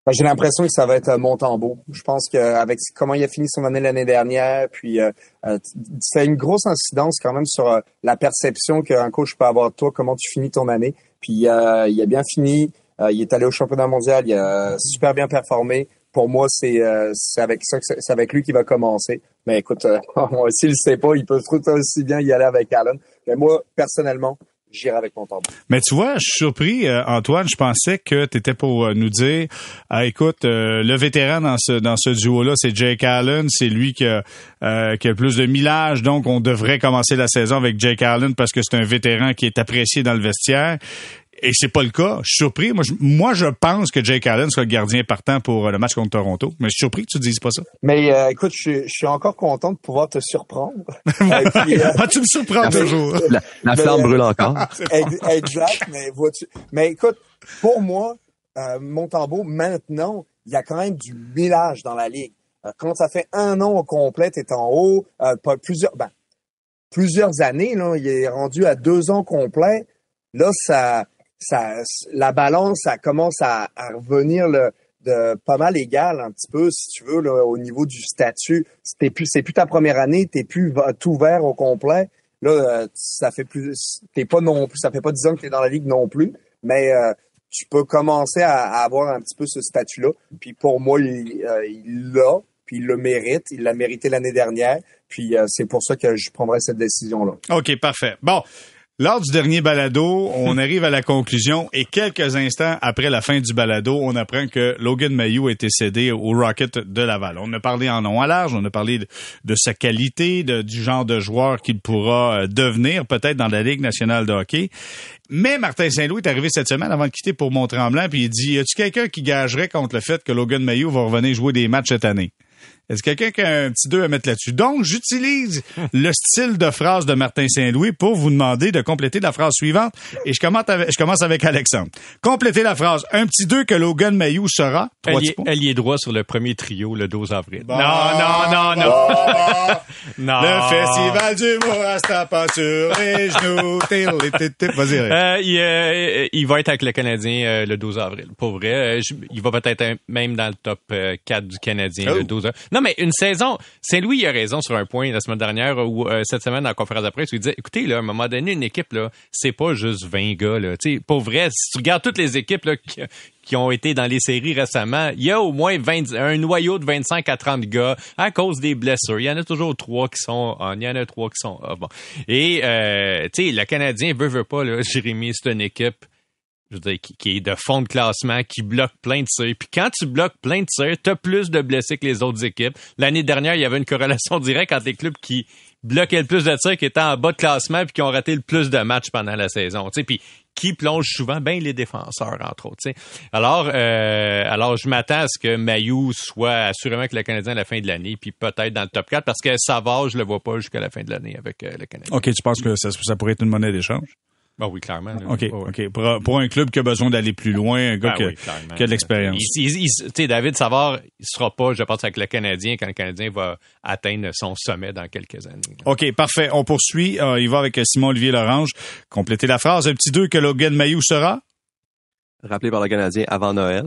Ben, J'ai l'impression que ça va être euh, Montembeau. Je pense qu'avec comment il a fini son année l'année dernière, puis euh, euh, c'est une grosse incidence quand même sur euh, la perception qu'un coach peut avoir de toi, comment tu finis ton année. Puis euh, il a bien fini, euh, il est allé au championnat mondial, il a super bien performé. Pour moi, c'est euh, avec ça c'est avec lui qu'il va commencer. Mais écoute, euh, s'il le sait pas, il peut tout aussi bien y aller avec Allen. Mais moi, personnellement, j'irai avec Montembeau. Mais tu vois, je suis surpris, euh, Antoine. Je pensais que tu étais pour euh, nous dire, ah, écoute, euh, le vétéran dans ce dans ce duo-là, c'est Jake Allen. C'est lui qui a, euh, qui a le plus de millage. Donc, on devrait commencer la saison avec Jake Allen parce que c'est un vétéran qui est apprécié dans le vestiaire. Et c'est pas le cas. Je suis surpris. Moi, je, moi, je pense que Jake Allen sera le gardien partant pour euh, le match contre Toronto. Mais je suis surpris que tu dises pas ça. Mais euh, écoute, je, suis- je suis encore content de pouvoir te surprendre. Puis, euh, Ah, tu me surprends toujours. La, la flamme brûle encore. Ex- exact, mais vois-tu. Mais écoute, pour moi, euh, Montembeau, maintenant, il y a quand même du millage dans la ligue. Euh, quand ça fait un an au complet, t'es en haut, euh, pas plusieurs, ben, plusieurs années, là, il est rendu à deux ans complets. Là, ça, ça, la balance, ça commence à, à revenir le, de pas mal égal un petit peu, si tu veux, là, au niveau du statut. C'est plus, c'est plus ta première année, t'es plus tout vert au complet. Là, euh, ça fait plus, t'es pas non plus, ça fait pas dix ans que t'es dans la ligue non plus, mais euh, tu peux commencer à, à avoir un petit peu ce statut-là. Puis pour moi, il euh, l'a, puis il le mérite, il l'a mérité l'année dernière. Puis euh, c'est pour ça que je prendrais cette décision-là. OK, parfait. Bon. Lors du dernier balado, on arrive à la conclusion et quelques instants après la fin du balado, on apprend que Logan Mayou a été cédé au Rocket de Laval. On a parlé en long à large, on a parlé de, sa qualité, du genre de joueur qu'il pourra euh, devenir peut-être dans la Ligue nationale de hockey. Mais Martin Saint-Louis est arrivé cette semaine avant de quitter pour Mont-Tremblant puis il dit, y a-tu quelqu'un qui gagerait contre le fait que Logan Mayou va revenir jouer des matchs cette année? Est-ce quelqu'un qui a un petit 2 à mettre là-dessus? Donc, j'utilise le style de phrase de Martin Saint-Louis pour vous demander de compléter la phrase suivante. Et je commence avec, je commence avec Alexandre. Complétez la phrase. Un petit 2 que Logan Mayou sera. Trois petits points. allié droit sur le premier trio le 12 avril. Bon. Non, non, non, non. non. Le festival du pas sur les genoux. Vas-y. Euh, il, euh, il va être avec le Canadien euh, le 12 avril. Pour vrai, Euh, je- il va peut-être même dans le top euh, 4 du Canadien Oh. le 12 avril. Non, mais une saison, Saint-Louis a raison sur un point la semaine dernière ou euh, cette semaine la conférence de presse il disait, écoutez, là, à un moment donné, une équipe, là, c'est pas juste 20 gars. Là. Pour vrai, si tu regardes toutes les équipes là, qui, ont été dans les séries récemment, il y a au moins 20, un noyau de 25 à 30 gars à cause des blessures. Il y en a toujours trois qui sont on. Il y en a trois qui sont. Bon. Et, euh, tu sais, le Canadien veut, veut pas, là, Jérémy, c'est une équipe qui, est de fond de classement, qui bloque plein de tirs. Puis quand tu bloques plein de tirs, t'as plus de blessés que les autres équipes. L'année dernière, il y avait une corrélation directe entre les clubs qui bloquaient le plus de tirs, qui étaient en bas de classement, puis qui ont raté le plus de matchs pendant la saison. Tu sais, puis qui plonge souvent? Ben les défenseurs entre autres. tu. Alors, euh, alors je m'attends à ce que Mayou soit assurément avec le Canadien à la fin de l'année, puis peut-être dans le top 4, parce que Savard, je le vois pas jusqu'à la fin de l'année avec euh, le Canadien. OK, tu penses que ça pourrait être une monnaie d'échange? Ah oui, clairement. là. OK, ouais. OK. Pour, pour un club qui a besoin d'aller plus loin, un gars Ah qui, a- oui, clairement. qui a de l'expérience. David Savard, il sera pas, je pense, avec le Canadien quand le Canadien va atteindre son sommet dans quelques années. OK, parfait. On poursuit. Euh, il va avec Simon-Olivier Lorange. Complétez la phrase. Un petit 2 que Logan Mayou sera? rappelé par le Canadien avant Noël.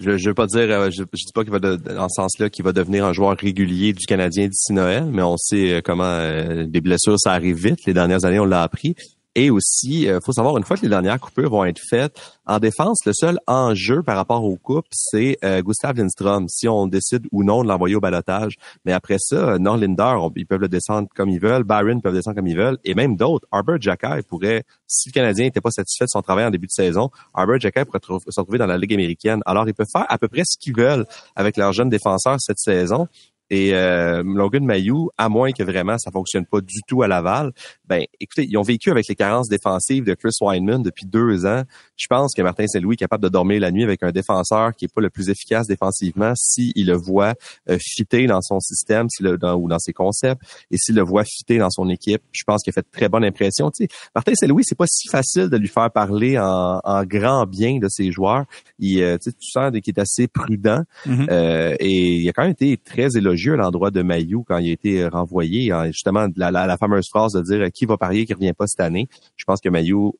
Je ne veux pas dire, euh, je, je dis pas qu'il va de, dans ce sens-là qu'il va devenir un joueur régulier du Canadien d'ici Noël, mais on sait euh, comment euh, des blessures ça arrive vite. Les dernières années, on l'a appris. Et aussi, il faut savoir, une fois que les dernières coupures vont être faites, en défense, le seul enjeu par rapport aux coupes, c'est euh, Gustav Lindstrom, si on décide ou non de l'envoyer au balotage. Mais après ça, euh, Norlinder, ils peuvent le descendre comme ils veulent, Byron peuvent descendre comme ils veulent, et même d'autres. Arbor Jacquet pourrait, si le Canadien n'était pas satisfait de son travail en début de saison, Arbor Jacquet pourrait se retrouver dans la Ligue américaine. Alors, ils peuvent faire à peu près ce qu'ils veulent avec leurs jeunes défenseurs cette saison. Et euh, Logan Mayou, à moins que vraiment ça fonctionne pas du tout à Laval, ben écoutez, ils ont vécu avec les carences défensives de Chris Weinman depuis deux ans. Je pense que Martin Saint-Louis est capable de dormir la nuit avec un défenseur qui est pas le plus efficace défensivement s'il le voit euh, fitter dans son système le, dans, ou dans ses concepts et s'il le voit fitter dans son équipe. Je pense qu'il a fait très bonne impression. Tu sais, Martin Saint-Louis, c'est pas si facile de lui faire parler en, en grand bien de ses joueurs. Il, euh, tu sens qu'il est assez prudent Mhm. euh, et il a quand même été très élogieux à l'endroit de Mayou quand il a été renvoyé. hein, justement, la, la, la fameuse phrase de dire qui va parier qui revient pas cette année. Je pense que Mayou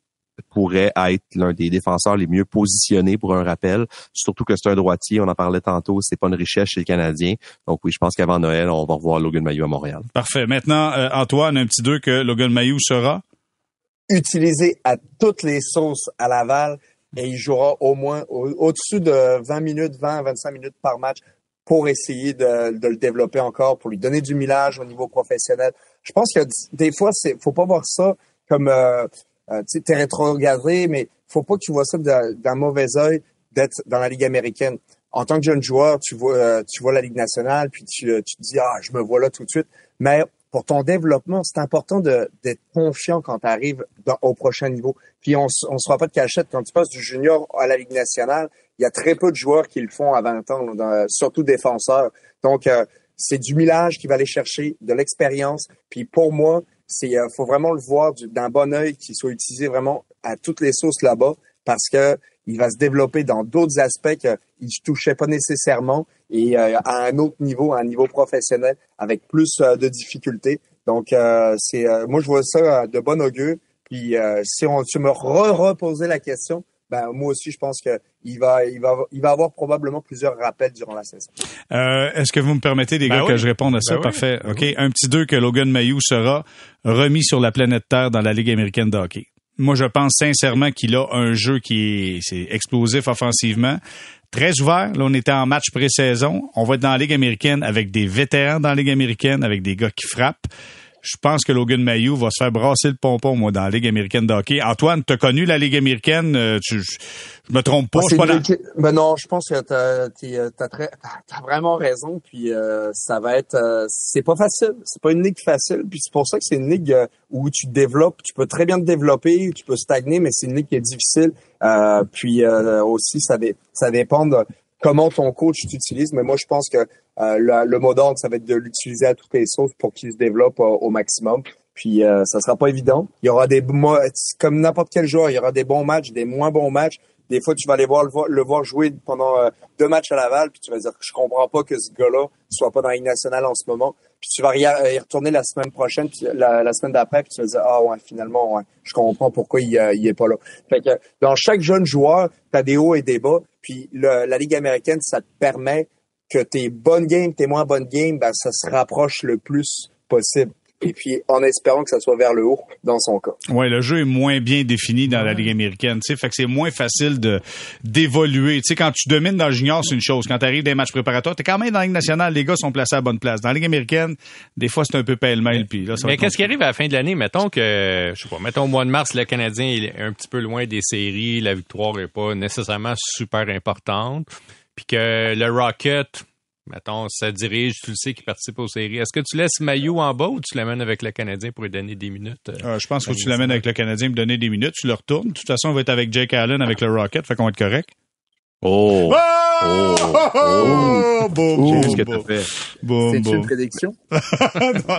pourrait être l'un des défenseurs les mieux positionnés pour un rappel. Surtout que c'est un droitier, on en parlait tantôt, c'est pas une richesse chez le Canadien. Donc oui, je pense qu'avant Noël, on va revoir Logan Mayou à Montréal. Parfait. Maintenant, euh, Antoine, un petit deux que Logan Mayou sera? utilisé à toutes les sauces à Laval et il jouera au moins au- au-dessus de 20 minutes, 20 à 25 minutes par match pour essayer de, de le développer encore, pour lui donner du millage au niveau professionnel. Je pense que des fois, c'est faut pas voir ça comme euh, euh, t'es rétrogradé, mais faut pas que tu vois ça d'un d'un mauvais œil d'être dans la Ligue américaine. En tant que jeune joueur, tu vois, euh, tu vois la Ligue nationale, puis tu, euh, tu te dis, ah, je me vois là tout de suite. Mais pour ton développement, c'est important d'être confiant quand tu arrives au prochain niveau. Puis on on se fera pas de cachette. Quand tu passes du junior à la Ligue nationale, il y a très peu de joueurs qui le font à 20 ans, surtout défenseurs. Donc, euh, c'est du millage qui va aller chercher, de l'expérience. Puis pour moi, c'est euh, faut vraiment le voir du- d'un bon œil, qu'il soit utilisé vraiment à toutes les sauces là-bas, parce que il va se développer dans d'autres aspects qu'il ne touchait pas nécessairement et euh, à un autre niveau, à un niveau professionnel, avec plus euh, de difficultés. Donc, euh, c'est euh, moi, je vois ça de bon augure. Puis, euh, si on, tu me re reposais la question, ben moi aussi, je pense que il va, il va, il va avoir probablement plusieurs rappels durant la saison. Euh, Est-ce que vous me permettez, les Ben gars, oui. que je réponde à ça? Ben oui. Parfait. OK. Un petit deux que Logan Mayou sera remis sur la planète Terre dans la Ligue américaine de hockey. Moi, je pense sincèrement qu'il a un jeu qui est, explosif offensivement. Très ouvert. Là, on était en match pré-saison. On va être dans la Ligue américaine avec des vétérans dans la Ligue américaine, avec des gars qui frappent. Je pense que Logan Mayou va se faire brasser le pompon, moi, dans la Ligue américaine de hockey. Antoine, tu as connu la Ligue américaine. euh, tu, je, je me trompe pas. Ah, je pas dans- Ben non, je pense que t'as, euh, t'as très, t'as- t'as vraiment raison. Puis euh, ça va être, euh, c'est pas facile. C'est pas une ligue facile. Puis c'est pour ça que c'est une ligue euh, où tu te développes. Tu peux très bien te développer, tu peux stagner, mais c'est une ligue qui est difficile. Euh, puis euh, aussi, ça, dé- ça dépend de comment ton coach t'utilise. Mais moi, je pense que euh, le, le mot d'ordre, ça va être de l'utiliser à toutes les sauces pour qu'il se développe euh, au maximum. Puis euh, ça sera pas évident. Il y aura des mo- comme n'importe quel joueur, il y aura des bons matchs, des moins bons matchs. Des fois, tu vas aller voir le, vo- le voir jouer pendant euh, deux matchs à Laval, puis tu vas dire je comprends pas que ce gars-là soit pas dans la nationale en ce moment. Puis tu vas y, euh, y retourner la semaine prochaine, puis la, semaine d'après, puis tu vas dire ah ouais finalement ouais, je comprends pourquoi il, euh, il est pas là. Fait que dans chaque jeune joueur, tu as des hauts et des bas. Puis le- la Ligue américaine, ça te permet que tes bonnes games, tes moins bonnes games, ben ça se rapproche le plus possible. Et puis en espérant que ça soit vers le haut dans son cas. Ouais, le jeu est moins bien défini dans la Ligue américaine, tu sais, fait que c'est moins facile de d'évoluer. Tu sais, quand tu domines dans le junior, c'est une chose. Quand tu arrives dans les matchs préparatoires, t'es quand même dans la Ligue nationale, les gars sont placés à la bonne place. Dans la Ligue américaine, des fois, c'est un peu pêle-mêle, puis là, ça va Mais qu'est-ce qui arrive à la fin de l'année? Mettons que, je sais pas, mettons au mois de mars, le Canadien est un petit peu loin des séries, la victoire est pas nécessairement super importante, puis que le Rocket, mettons, ça dirige, tu le sais, qui participe aux séries. Est-ce que tu laisses Maillot en bas ou tu l'amènes avec le Canadien pour lui donner des minutes? euh? Euh, je pense que tu l'amènes avec le Canadien, me donner des minutes, tu le retournes. De toute façon, on va être avec Jake Allen, avec le Rocket, fait qu'on va être correct. Oh! Oh! Oh! Boum, Qu'est-ce que boum, t'as fait? boum, C'est une prédiction? non,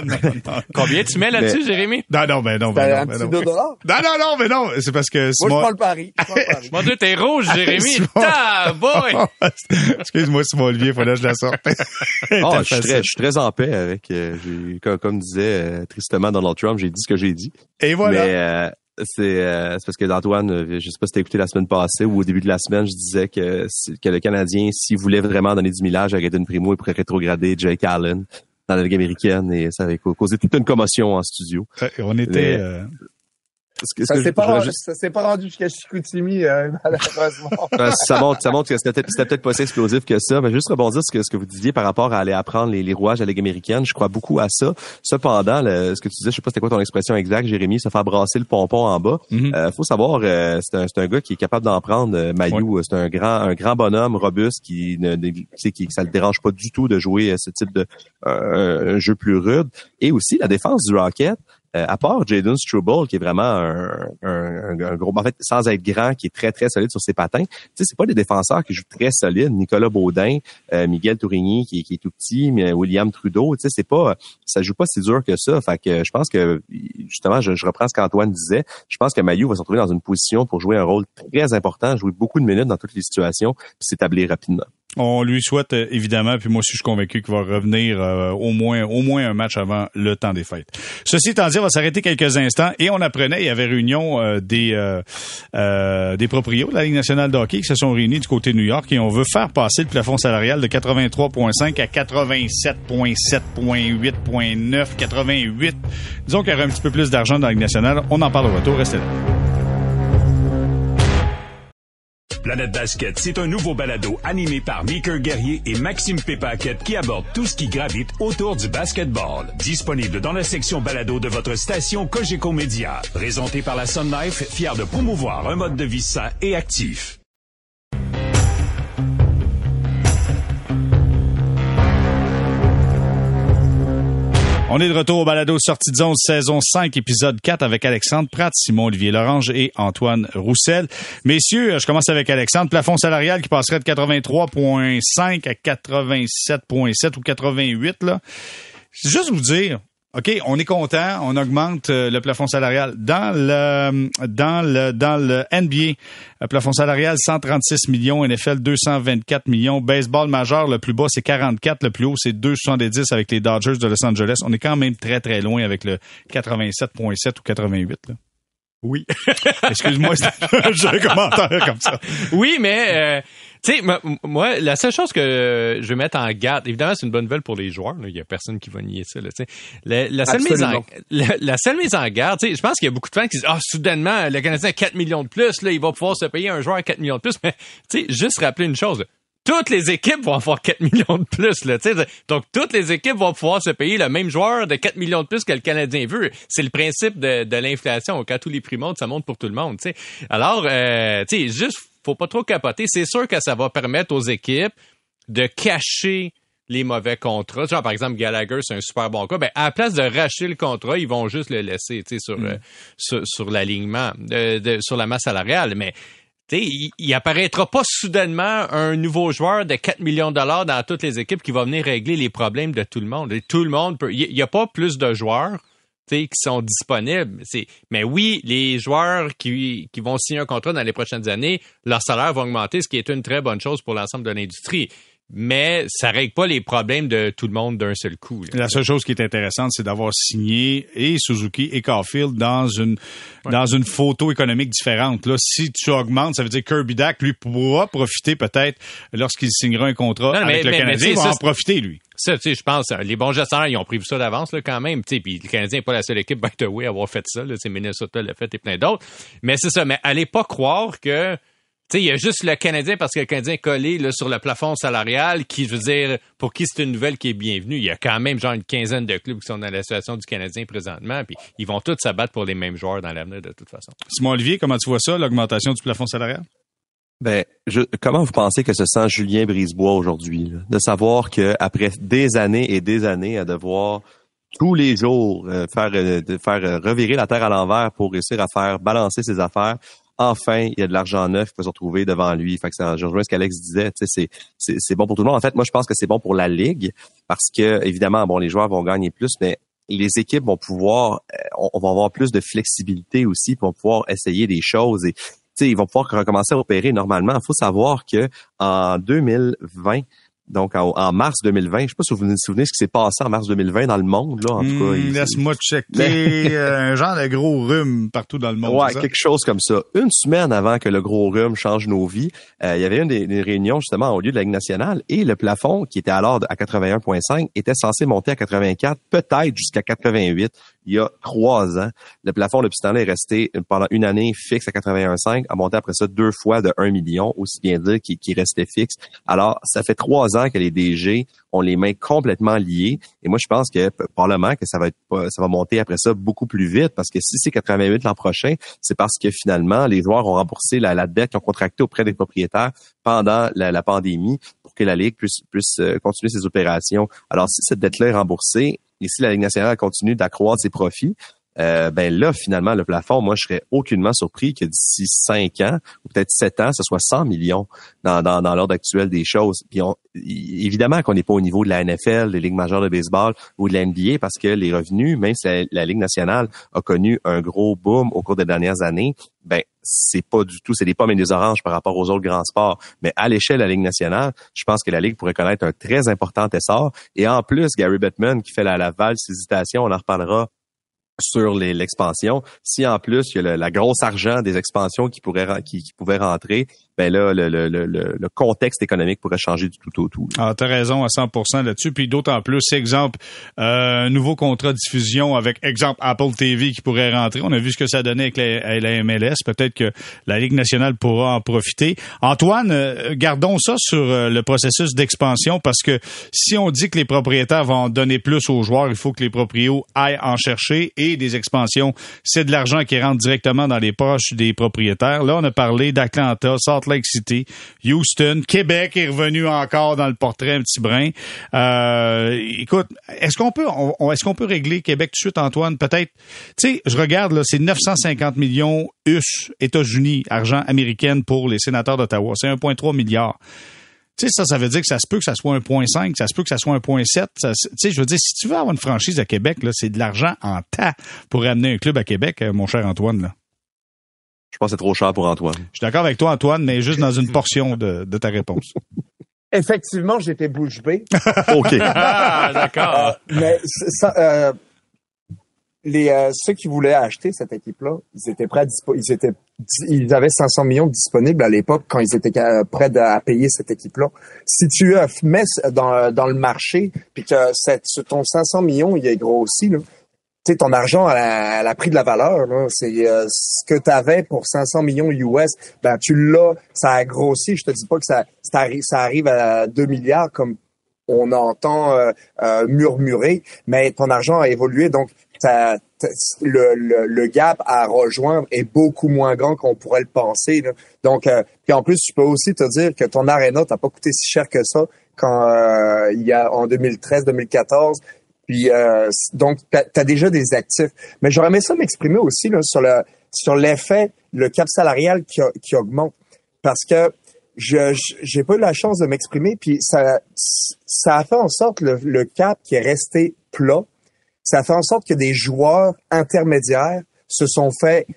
non, non. Combien tu mets là-dessus, Jérémy? Non, non, ben non, ben un non, ben petit non. 2 dollars. Non, non, non, mais non, c'est parce que Moi, je Simon... prends le pari. Je prends le pari. Mon Dieu, t'es rouge, Jérémy! Simon. Ta boy! Excuse-moi, Simon Olivier, faut que je la sorte. Oh, je suis très, je suis très en paix avec, euh, comme, comme disait euh, tristement Donald Trump, j'ai dit ce que j'ai dit. Et voilà. Mais euh, c'est euh, parce que Antoine, euh, je sais pas si t'as écouté la semaine passée ou au début de la semaine, je disais que, que le Canadien, s'il voulait vraiment donner du millage à Gaten Primo, il pourrait rétrograder Jake Allen dans la Ligue américaine et ça avait ca- causé toute une commotion en studio. On était... Mais- euh, ça s'est pas, s'est pas rendu jusqu'à Chicoutimi, euh, malheureusement. ça montre, ça montre que c'était peut-être pas si explosif que ça. Mais juste rebondir sur ce que, ce que vous disiez par rapport à aller apprendre les, les rouages à la Ligue américaine. Je crois beaucoup à ça. Cependant, le, ce que tu disais, je sais pas c'était quoi ton expression exacte, Jérémy, se faire brasser le pompon en bas. Mm-hmm. euh, faut savoir, euh, c'est un, un, gars qui est capable d'en prendre. Euh, Mayou, c'est un grand, un grand bonhomme robuste qui ne, qui, ça le dérange pas du tout de jouer ce type de un jeu plus rude. Et aussi la défense du Rocket. Euh, à part Jaden Struble, qui est vraiment un, un, un, gros, en fait, sans être grand, qui est très, très solide sur ses patins, tu sais, c'est pas des défenseurs qui jouent très solides. Nicolas Baudin, euh, Miguel Tourigny, qui, qui, est tout petit, mais William Trudeau, tu sais, c'est pas, ça joue pas si dur que ça. Fait que je pense que, justement, je, je reprends ce qu'Antoine disait, je pense que Mayu va se retrouver dans une position pour jouer un rôle très important, jouer beaucoup de minutes dans toutes les situations, puis s'établir rapidement. On lui souhaite euh, évidemment, puis moi je suis convaincu qu'il va revenir euh, au moins au moins un match avant le temps des fêtes. Ceci étant dit, on va s'arrêter quelques instants et on apprenait il y avait réunion euh, des des proprios de la Ligue nationale de hockey qui se sont réunis du côté de New York et on veut faire passer le plafond salarial de 83.5 à 87.7.8.9 88. Disons qu'il y aurait un petit peu plus d'argent dans la Ligue nationale. On en parle au retour. Restez là. Planète Basket, c'est un nouveau balado animé par Mickey Guerrier et Maxime Pépaquette qui aborde tout ce qui gravite autour du basketball. Disponible dans la section balado de votre station Cogeco Média. Présenté par la Sun Life, fier de promouvoir un mode de vie sain et actif. On est de retour au balado Sortie de zone saison 5 épisode 4 avec Alexandre Pratt, Simon Olivier Lorange et Antoine Roussel. Messieurs, je commence avec Alexandre. Plafond salarial qui passerait de 83.5 à 87.7 ou 88 là. Juste vous dire, OK, on est content, on augmente euh, le plafond salarial. Dans le dans le dans le NBA, le plafond salarial 136 millions, NFL 224 millions, baseball majeur le plus bas c'est 44, le plus haut c'est 270 avec les Dodgers de Los Angeles. On est quand même très très loin avec le 87.7 ou 88 là. Oui. Excuse-moi, j'ai un commentaire comme ça. Oui, mais euh, tu sais, moi, la seule chose que je vais mettre en garde, évidemment, c'est une bonne nouvelle pour les joueurs. Il y a personne qui va nier ça. Là, la, la, seule mise en, la, seule mise en garde, je pense qu'il y a beaucoup de fans qui disent Ah, soudainement, le Canadien a 4 millions de plus, là, il va pouvoir se payer un joueur à 4 millions de plus. Mais juste rappeler une chose. toutes les équipes vont avoir 4 millions de plus. Là, donc, toutes les équipes vont pouvoir se payer le même joueur de 4 millions de plus que le Canadien veut. C'est le principe de, de l'inflation. Quand tous les prix montent, ça monte pour tout le monde. sais. Alors, euh, tu sais, juste faut pas trop capoter. C'est sûr que ça va permettre aux équipes de cacher les mauvais contrats. Genre, par exemple, Gallagher, c'est un super bon cas. Ben, à la place de racheter le contrat, ils vont juste le laisser sur, mm. euh, sur, sur l'alignement, sur la masse salariale. Mais il, il apparaîtra pas soudainement un nouveau joueur de 4 millions de dollars dans toutes les équipes qui va venir régler les problèmes de tout le monde. Et tout le monde peut. Il n'y a pas plus de joueurs qui sont disponibles. Mais oui, les joueurs qui, qui vont signer un contrat dans les prochaines années, leur salaire va augmenter, ce qui est une très bonne chose pour l'ensemble de l'industrie mais ça règle pas les problèmes de tout le monde d'un seul coup. La seule chose qui est intéressante, c'est d'avoir signé et Suzuki et Caulfield dans une dans une photo économique différente. Là, si tu augmentes, ça veut dire que Kirby Dack lui pourra profiter peut-être lorsqu'il signera un contrat avec le Canadien, il va en profiter lui. Ça, tu sais, je pense, les bons gestionnaires, ils ont prévu ça d'avance, là, quand même. Tu sais, puis le Canadien n'est pas la seule équipe, by the way, à avoir fait ça. C'est Minnesota l'a fait et plein d'autres. Mais c'est ça. Mais allez pas croire que il y a juste le Canadien parce que le Canadien est collé là, sur le plafond salarial qui, je veux dire, pour qui c'est une nouvelle qui est bienvenue. Il y a quand même genre une quinzaine de clubs qui sont dans la situation du Canadien présentement, puis ils vont tous s'abattre pour les mêmes joueurs dans l'avenir de toute façon. Simon Olivier, comment tu vois ça, l'augmentation du plafond salarial? Ben, je, comment vous pensez que se sent Julien Brisebois aujourd'hui, de savoir qu'après des années et des années à devoir tous les jours euh, faire euh, faire euh, revirer la terre à l'envers pour réussir à faire balancer ses affaires, enfin, il y a de l'argent neuf qui peut se retrouver devant lui. Fait que je rejoins ce qu'Alex disait, c'est, c'est, bon pour tout le monde. En fait, moi, je pense que c'est bon pour la Ligue parce que, évidemment, bon, les joueurs vont gagner plus, mais les équipes vont pouvoir, euh, on, va avoir plus de flexibilité aussi, pour pouvoir essayer des choses et ils vont pouvoir recommencer à opérer normalement. Il faut savoir que en 2020, donc en, mars 2020. Je sais pas si vous vous souvenez ce qui s'est passé en mars 2020 dans le monde, là, en tout cas. Hmm, laisse-moi checker. Euh, un genre de gros rhume partout dans le monde. Ouais, quelque chose comme ça. Une semaine avant que le gros rhume change nos vies, euh, il y avait une des, réunions justement au lieu de la Ligue nationale et le plafond qui était alors à 81,5 était censé monter à 84, peut-être jusqu'à 88. Il y a trois ans. Le plafond depuis ce est resté pendant une année fixe à 81,5, a monté après ça deux fois de 1 million, aussi bien dire qu'il restait fixe. Alors, ça fait trois ans que les DG ont les mains complètement liées. Et moi, je pense que probablement que ça va être ça va monter après ça beaucoup plus vite parce que si c'est 88 l'an prochain, c'est parce que finalement les joueurs ont remboursé la, dette qu'ils ont contractée auprès des propriétaires pendant la, pandémie pour que la ligue puisse, puisse euh, continuer ses opérations. Alors si cette dette-là est remboursée et si la Ligue nationale continue d'accroître ses profits, euh, ben là, finalement, le plafond, moi, je serais aucunement surpris que d'ici cinq ans, ou peut-être sept ans, ce soit 100 millions dans, dans, dans l'ordre actuel des choses. Puis on, évidemment qu'on n'est pas au niveau de la NFL, des ligues majeures de baseball ou de la NBA, parce que les revenus, même si la, Ligue nationale a connu un gros boom au cours des dernières années, ben c'est pas du tout, c'est des pommes et des oranges par rapport aux autres grands sports. Mais à l'échelle de la Ligue nationale, je pense que la Ligue pourrait connaître un très important essor. Et en plus, Gary Bettman qui fait la, la valse hésitation, on en reparlera sur l'expansion. Si en plus il y a le, la grosse argent des expansions qui pourrait qui, qui pouvait rentrer, ben là, le, le, le, le, contexte économique pourrait changer du tout au tout. Ah, t'as raison à 100% là-dessus. Puis d'autant plus, exemple, euh, un nouveau contrat de diffusion avec, exemple, Apple TV qui pourrait rentrer. On a vu ce que ça donnait avec la, MLS. Peut-être que la Ligue nationale pourra en profiter. Antoine, euh, gardons ça sur euh, le processus d'expansion parce que si on dit que les propriétaires vont donner plus aux joueurs, il faut que les proprios aillent en chercher et des expansions, c'est de l'argent qui rentre directement dans les poches des propriétaires. Là, on a parlé d'Atlanta, Salt Lake City, Houston, Québec est revenu encore dans le portrait un petit brin. Euh, écoute, est-ce qu'on peut, est-ce qu'on peut régler Québec tout de suite, Antoine? Peut-être. Tu sais, je regarde là, c'est 950 millions US États-Unis, argent américain pour les sénateurs d'Ottawa. C'est 1,3 milliard. Tu sais, ça, ça veut dire que ça se peut que ça soit 1.5, ça se peut que ça soit 1.7. Tu sais, je veux dire, si tu veux avoir une franchise à Québec, là, c'est de l'argent en tas pour amener un club à Québec, euh, mon cher Antoine. Là. Je pense que c'est trop cher pour Antoine. Je suis d'accord avec toi, Antoine, mais juste dans une portion de, de ta réponse. Effectivement, j'étais bouche bée. OK. ah, d'accord. Euh, mais ça, euh, les euh, ceux qui voulaient acheter cette équipe-là, ils étaient prêts à ils étaient ils avaient 500 millions disponibles à l'époque quand ils étaient prêts à payer cette équipe-là. Si tu mets dans, dans le marché puis que cette, ton 500 millions il est grossi là, tu sais, ton argent a, a, pris de la valeur. C'est euh, ce que tu avais pour 500 millions US, ben tu l'as, ça a grossi. Je te dis pas que ça, ça, arrive, à 2 milliards comme on entend euh, euh, murmurer, mais ton argent a évolué, donc le, le, le, gap à rejoindre est beaucoup moins grand qu'on pourrait le penser. Donc, puis en plus, tu peux aussi te dire que ton arena t'a pas coûté si cher que ça quand il y a en 2013-2014 puis euh, donc, tu as, déjà des actifs. Mais j'aurais aimé ça m'exprimer aussi là, sur le sur l'effet, le cap salarial qui, qui augmente. Parce que je j'ai pas eu la chance de m'exprimer, puis ça ça a fait en sorte le, le cap qui est resté plat. Ça a fait en sorte que des joueurs intermédiaires se sont fait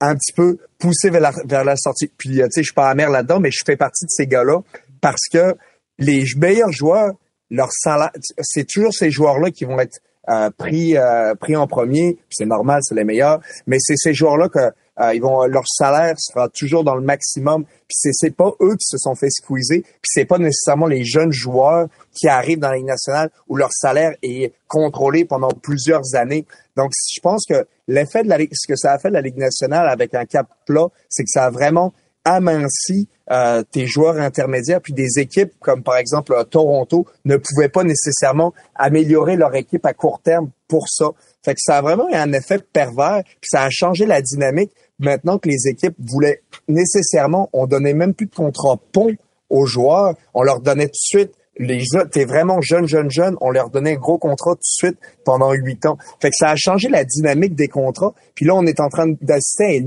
un petit peu pousser vers la, vers la sortie. Puis, tu sais, je suis pas amer là-dedans, mais je fais partie de ces gars-là parce que les meilleurs joueurs leur salaire, c'est toujours ces joueurs-là qui vont être euh, pris euh, pris en premier, c'est normal, c'est les meilleurs, mais c'est ces joueurs-là que euh, ils vont leur salaire sera toujours dans le maximum, puis c'est c'est pas eux qui se sont fait squeezer, puis c'est pas nécessairement les jeunes joueurs qui arrivent dans la Ligue nationale où leur salaire est contrôlé pendant plusieurs années. Donc je pense que l'effet de la ce que ça a fait de la Ligue nationale avec un cap plat, c'est que ça a vraiment aminci euh, tes joueurs intermédiaires, puis des équipes comme par exemple euh, Toronto ne pouvaient pas nécessairement améliorer leur équipe à court terme pour ça. Fait que ça a vraiment eu un effet pervers, puis ça a changé la dynamique. Maintenant que les équipes voulaient nécessairement, on donnait même plus de contrat pont aux joueurs, on leur donnait tout de suite les t'es vraiment jeune, jeune, jeune, on leur donnait un gros contrat tout de suite pendant huit ans. Fait que ça a changé la dynamique des contrats. Puis là, on est en train d'assister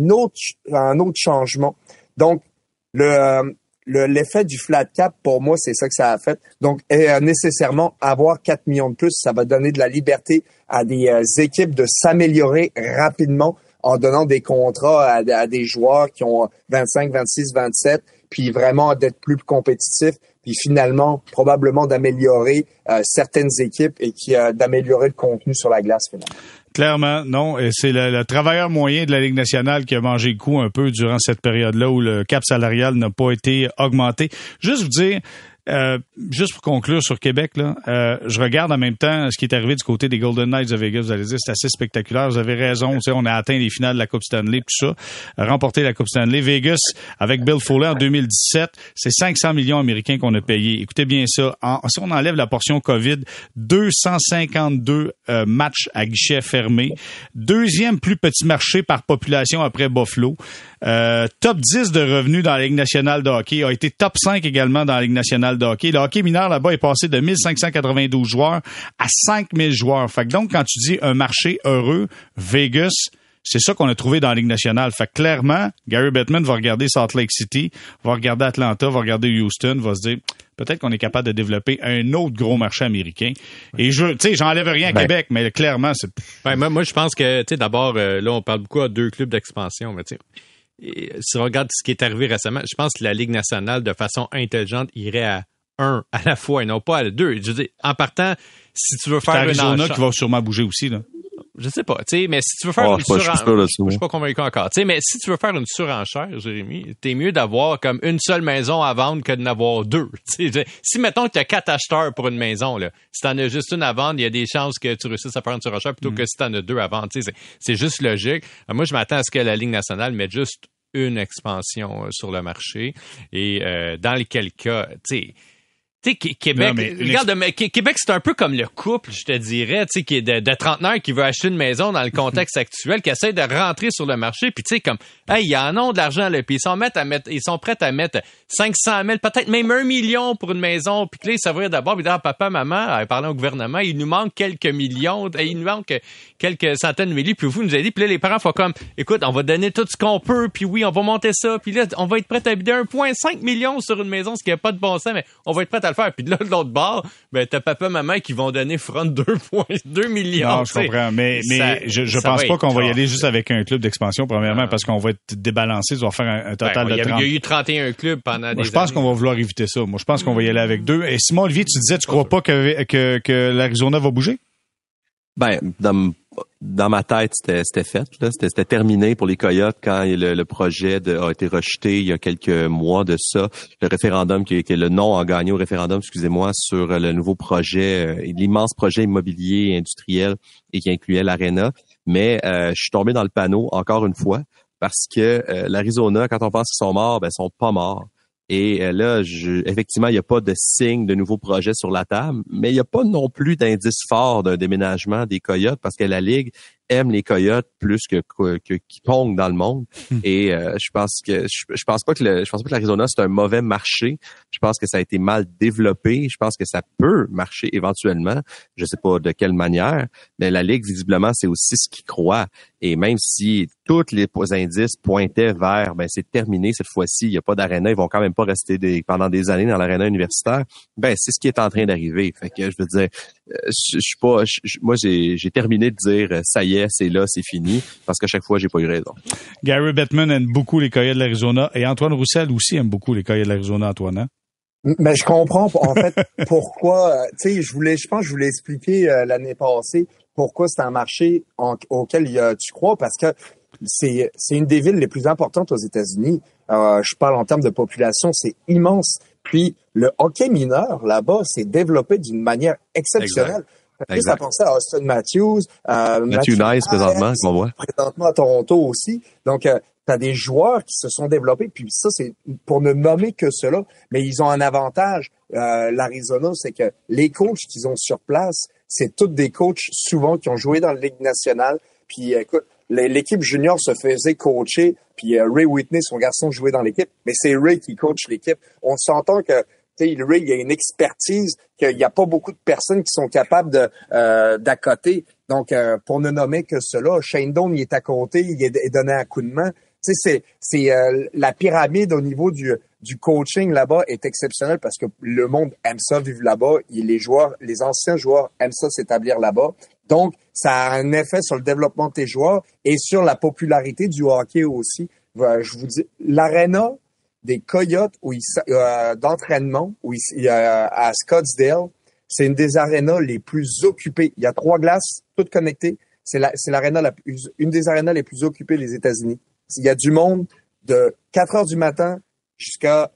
à, à un autre changement. Donc, le l'effet du flat cap, pour moi, c'est ça que ça a fait. Donc, euh, nécessairement, avoir 4 millions de plus, ça va donner de la liberté à des euh, équipes de s'améliorer rapidement en donnant des contrats à, des joueurs qui ont 25, 26, 27, puis vraiment d'être plus compétitifs, puis finalement, probablement d'améliorer euh, certaines équipes et qui d'améliorer le contenu sur la glace finalement. Clairement, non. Et c'est le, travailleur moyen de la Ligue nationale qui a mangé le coup un peu durant cette période-là où le cap salarial n'a pas été augmenté. Juste vous dire, euh, juste pour conclure sur Québec, là, euh, je regarde en même temps ce qui est arrivé du côté des Golden Knights de Vegas. Vous allez dire, c'est assez spectaculaire. Vous avez raison. On a atteint les finales de la Coupe Stanley, tout ça, remporté la Coupe Stanley. Vegas, avec Bill Foley en 2017, c'est 500 millions américains qu'on a payé. Écoutez bien ça. si on enlève la portion COVID, 252 euh, matchs à guichet fermé. Deuxième plus petit marché par population après Buffalo. Top 10 de revenus dans la Ligue nationale de hockey. A été top 5 également dans la Ligue nationale de hockey. Le hockey mineur là-bas est passé de 1592 joueurs à 5000 joueurs. Fait que donc, quand tu dis un marché heureux, Vegas, c'est ça qu'on a trouvé dans la Ligue nationale. Fait que clairement, Gary Bettman va regarder Salt Lake City, va regarder Atlanta, va regarder Houston, va se dire peut-être qu'on est capable de développer un autre gros marché américain. Et je, tu sais, j'enlève rien à ben. Québec, mais clairement, c'est. Ben, moi, moi, je pense que, tu sais, d'abord, euh, là, on parle beaucoup à deux clubs d'expansion, mais tu sais. Si on regarde ce qui est arrivé récemment, je pense que la Ligue nationale, de façon intelligente, irait à un à la fois et non pas à deux. Je veux dire, en partant, si tu veux faire une Arizona qui va sûrement bouger aussi, là je sais pas, tu sais, mais si tu veux faire oh, une surenchère, je, suis pas convaincu encore, tu sais, mais si tu veux faire une surenchère, Jérémy, t'es mieux d'avoir comme une seule maison à vendre que d'en avoir deux. si mettons que tu as quatre acheteurs pour une maison, là, si t'en as juste une à vendre, il y a des chances que tu réussisses à faire une surenchère plutôt mm. que si t'en as deux à vendre. C'est juste logique. Moi, je m'attends à ce que la Ligue nationale mette juste une expansion euh, sur le marché et euh, dans lesquels cas, tu sais Québec, regarde, Québec, c'est un peu comme le couple, je te dirais, tu sais, qui est de, de trentenaire qui veut acheter une maison dans le contexte actuel, qui essaie de rentrer sur le marché, puis tu sais, comme, hey, ils en ont de l'argent, là, puis ils sont, à mettre, ils sont prêts à mettre 500 000, peut-être même un million pour une maison, puis que là, ils s'avoueraient d'abord, puis dire, papa, maman, parlant au gouvernement, il nous manque quelques millions, il nous manque quelques centaines de milliers, puis vous nous avez dit, puis là, les parents font comme, écoute, on va donner tout ce qu'on peut, puis oui, on va monter ça, puis là, on va être prêt à bider 1,5 million sur une maison, ce qui n'a pas de bon sens, mais on va être prêt à Puis de l'autre bord, ben, t'as papa, maman qui vont donner front 2,2 millions. Non, je comprends. Mais, mais je, je pense pas qu'on va y aller juste avec un club d'expansion, premièrement, ah. parce qu'on va être débalancé. On va faire un, total de 30. Il y a eu 31 clubs pendant des Je pense qu'on va vouloir éviter ça. Moi, je pense qu'on va y aller avec deux. Et Simon Olivier, tu disais, tu crois pas que, que, que l'Arizona va bouger? Ben, dans, dans ma tête, c'était fait. C'était terminé pour les Coyotes quand le, projet a été rejeté il y a quelques mois de ça. Le référendum, qui, qui le nom a gagné au référendum, excusez-moi, sur le nouveau projet, euh, l'immense projet immobilier industriel et qui incluait l'ARENA. Mais euh, je suis tombé dans le panneau encore une fois parce que euh, l'Arizona, quand on pense qu'ils sont morts, ben ils sont pas morts. Et euh, là, je, effectivement, il n'y a pas de signe de nouveaux projets sur la table, mais il n'y a pas non plus d'indice fort d'un déménagement des Coyotes parce que la Ligue aime les coyotes plus que, que, quiconque dans le monde. Hmm. Et euh, je pense que je, pense pas que le, je pense pas que l'Arizona c'est un mauvais marché. Je pense que ça a été mal développé. Je pense que ça peut marcher éventuellement. Je sais pas de quelle manière, mais la ligue visiblement c'est aussi ce qui croit. Et même si tous les indices pointaient vers ben c'est terminé cette fois-ci, il y a pas d'aréna, ils vont quand même pas rester des, pendant des années dans l'aréna universitaire. Ben c'est ce qui est en train d'arriver. Fait que je veux dire, euh, je, suis pas, moi j'ai terminé de dire ça y est c'est là, c'est fini, parce qu'à chaque fois, j'ai pas eu raison. Gary Bettman aime beaucoup les Coyotes de l'Arizona et Antoine Roussel aussi aime beaucoup les Coyotes de l'Arizona, Antoine. Hein? Mais je comprends en fait pourquoi. Euh, tu sais, je voulais, je pense, que je voulais expliquer euh, l'année passée pourquoi c'est un marché auquel tu crois? Parce que c'est c'est une des villes les plus importantes aux États-Unis. Euh, je parle en termes de population, c'est immense. Puis le hockey mineur là-bas s'est développé d'une manière exceptionnelle. Plus à penser à Austin Matthews, euh, Matthew, Nice présentement, qu'on voit. Présentement à Toronto aussi. Donc, euh, tu as des joueurs qui se sont développés, puis ça, c'est pour ne nommer que cela, mais ils ont un avantage, euh, l'Arizona, c'est que les coachs qu'ils ont sur place, c'est tous des coachs souvent qui ont joué dans la Ligue nationale. Puis écoute, l'équipe junior se faisait coacher, puis euh, Ray Whitney, son garçon, jouait dans l'équipe, mais c'est Ray qui coach l'équipe. On s'entend que Ray, il y a une expertise qu'il n'y a pas beaucoup de personnes qui sont capables de euh, d'accoter. Donc, euh, pour ne nommer que cela, Shane Doan, il est à côté, il est, donné un coup de main. C'est euh, la pyramide au niveau du coaching là-bas est exceptionnelle parce que le monde aime ça vivre là-bas. Les joueurs, les anciens joueurs aiment ça s'établir là-bas. Donc, ça a un effet sur le développement de tes joueurs et sur la popularité du hockey aussi. Je vous dis, l'arena, des coyotes euh, d'entraînement à Scottsdale. C'est une des arénas les plus occupées. Il y a trois glaces, toutes connectées. C'est la, l'aréna la plus, une des arénas les plus occupées des États-Unis. Il y a du monde de 4 heures du matin jusqu'à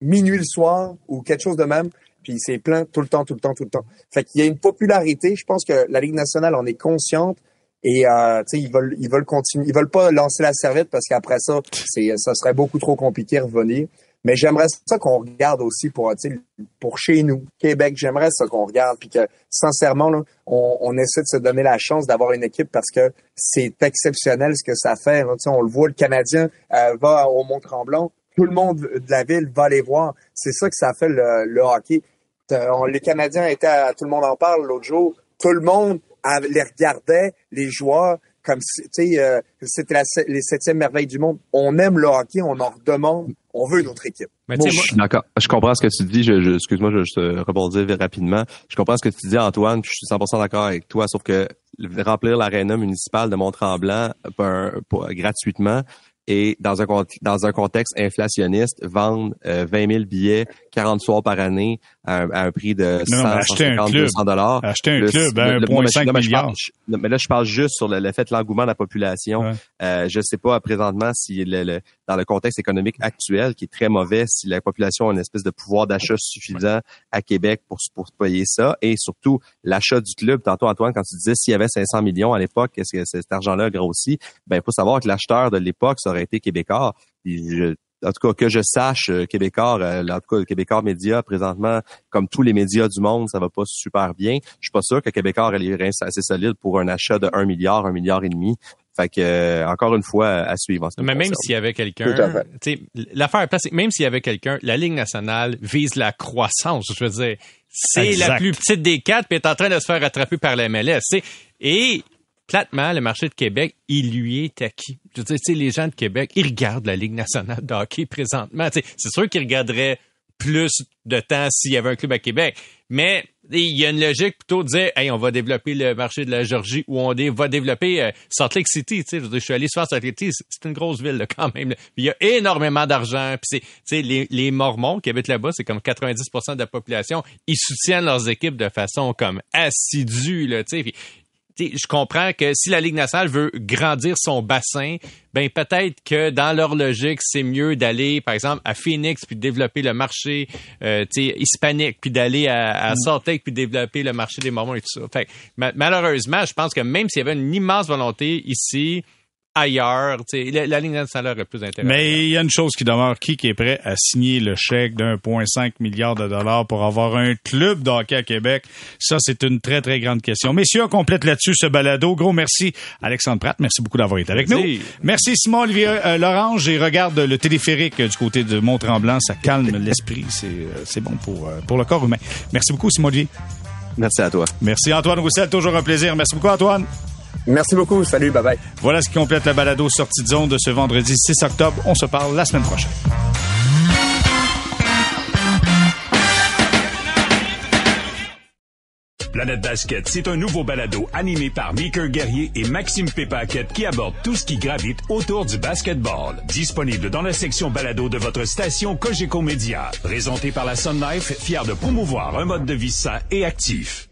minuit le soir ou quelque chose de même. Puis c'est plein tout le temps, tout le temps, tout le temps. Fait qu'il y a une popularité. Je pense que la Ligue nationale en est consciente et euh, ils veulent ils veulent continuer, ils veulent pas lancer la serviette parce qu'après ça, c'est ça serait beaucoup trop compliqué de revenir. Mais j'aimerais ça qu'on regarde aussi pour pour chez nous, Québec. J'aimerais ça qu'on regarde puis que sincèrement là, on, essaie de se donner la chance d'avoir une équipe parce que c'est exceptionnel ce que ça fait. on le voit, le Canadien euh, va au Mont Tremblant, tout le monde de la ville va les voir. C'est ça que ça fait le, le hockey. les Canadiens étaient, à, tout le monde en parle l'autre jour. Tout le monde les regardait, les joueurs, comme si, tu sais, euh, c'était les septièmes merveilles du monde. On aime le hockey, on en redemande, on veut notre équipe. Mais je, d'accord. Je comprends ce que tu dis. Je, je excuse-moi, je vais juste rebondir rapidement. Je comprends ce que tu dis, Antoine. je suis 100% d'accord avec toi, sauf que remplir l'aréna municipale de Mont-Tremblant euh, gratuitement, et dans un, dans un contexte inflationniste, vendre 20 000 billets 40 soirs par année à, un prix de 100, 150, 200 dollars. Acheter un club à 1,5 milliard. Mais, là, je parle juste sur le, fait de l'engouement de la population. Ouais. Euh, je sais pas présentement si le, dans le contexte économique actuel, qui est très mauvais, si la population a une espèce de pouvoir d'achat suffisant à Québec pour, pour payer ça. Et surtout, l'achat du club. Tantôt, Antoine, quand tu disais s'il y avait 500 millions à l'époque, est-ce que cet argent-là grossit? Ben, il faut savoir que l'acheteur de l'époque, ça aurait été québécois en tout cas que je sache, euh, Québécois, euh, en tout cas Québécois Média présentement, comme tous les médias du monde, ça va pas super bien. Je suis pas sûr que Québécois a les reins assez solides pour un achat de 1 milliard, 1 milliard et demi. Fait que euh, encore une fois à suivre. Mais même s'il y avait quelqu'un, l'affaire est même s'il y avait quelqu'un, la Ligue nationale vise la croissance. Je veux dire, c'est la plus petite des quatre, puis est en train de se faire rattraper par la MLS. Et platement, le marché de Québec, il lui est acquis. Les gens de Québec, ils regardent la Ligue nationale de hockey présentement. c'est sûr qu'ils regarderaient plus de temps s'il y avait un club à Québec. Mais il y a une logique plutôt de dire, hey, on va développer le marché de la Georgie ou on va développer euh, Salt Lake City. Je, je suis allé sur Salt Lake City, c'est une grosse ville quand même. Il y a énormément d'argent. Les, les Mormons qui habitent là-bas, c'est comme 90% de la population. Ils soutiennent leurs équipes de façon comme assidue. Je comprends que si la Ligue nationale veut grandir son bassin, ben peut-être que dans leur logique, c'est mieux d'aller, par exemple, à Phoenix puis développer le marché euh, hispanique, puis d'aller à, à mm. Salt Lake puis développer le marché des Mormons et tout ça. Fait malheureusement, je pense que même s'il y avait une immense volonté ici, ailleurs. La, la ligne nationale est plus intéressante. Mais il y a une chose qui demeure. Qui, qui est prêt à signer le chèque d'1,5 milliard de dollars pour avoir un club de hockey à Québec? Ça, c'est une très, très grande question. Messieurs, on complète là-dessus ce balado. Gros merci, Alexandre Pratt. Merci beaucoup d'avoir été avec nous. Merci, Simon-Olivier euh, Lorange. Et regarde le téléphérique du côté de Mont-Tremblant. Ça calme l'esprit. C'est, euh, c'est bon pour, euh, pour le corps humain. Merci beaucoup, Simon-Olivier. Merci à toi. Merci, Antoine Roussel. Toujours un plaisir. Merci beaucoup, Antoine. Merci beaucoup. Salut. Bye bye. Voilà ce qui complète la balado sortie de zone de ce vendredi 6 octobre. On se parle la semaine prochaine. Planète Basket, c'est un nouveau balado animé par Mickey Guerrier et Maxime Pépaquette qui aborde tout ce qui gravite autour du basketball. Disponible dans la section balado de votre station Cogeco Média. Présenté par la Sun Life, fier de promouvoir un mode de vie sain et actif.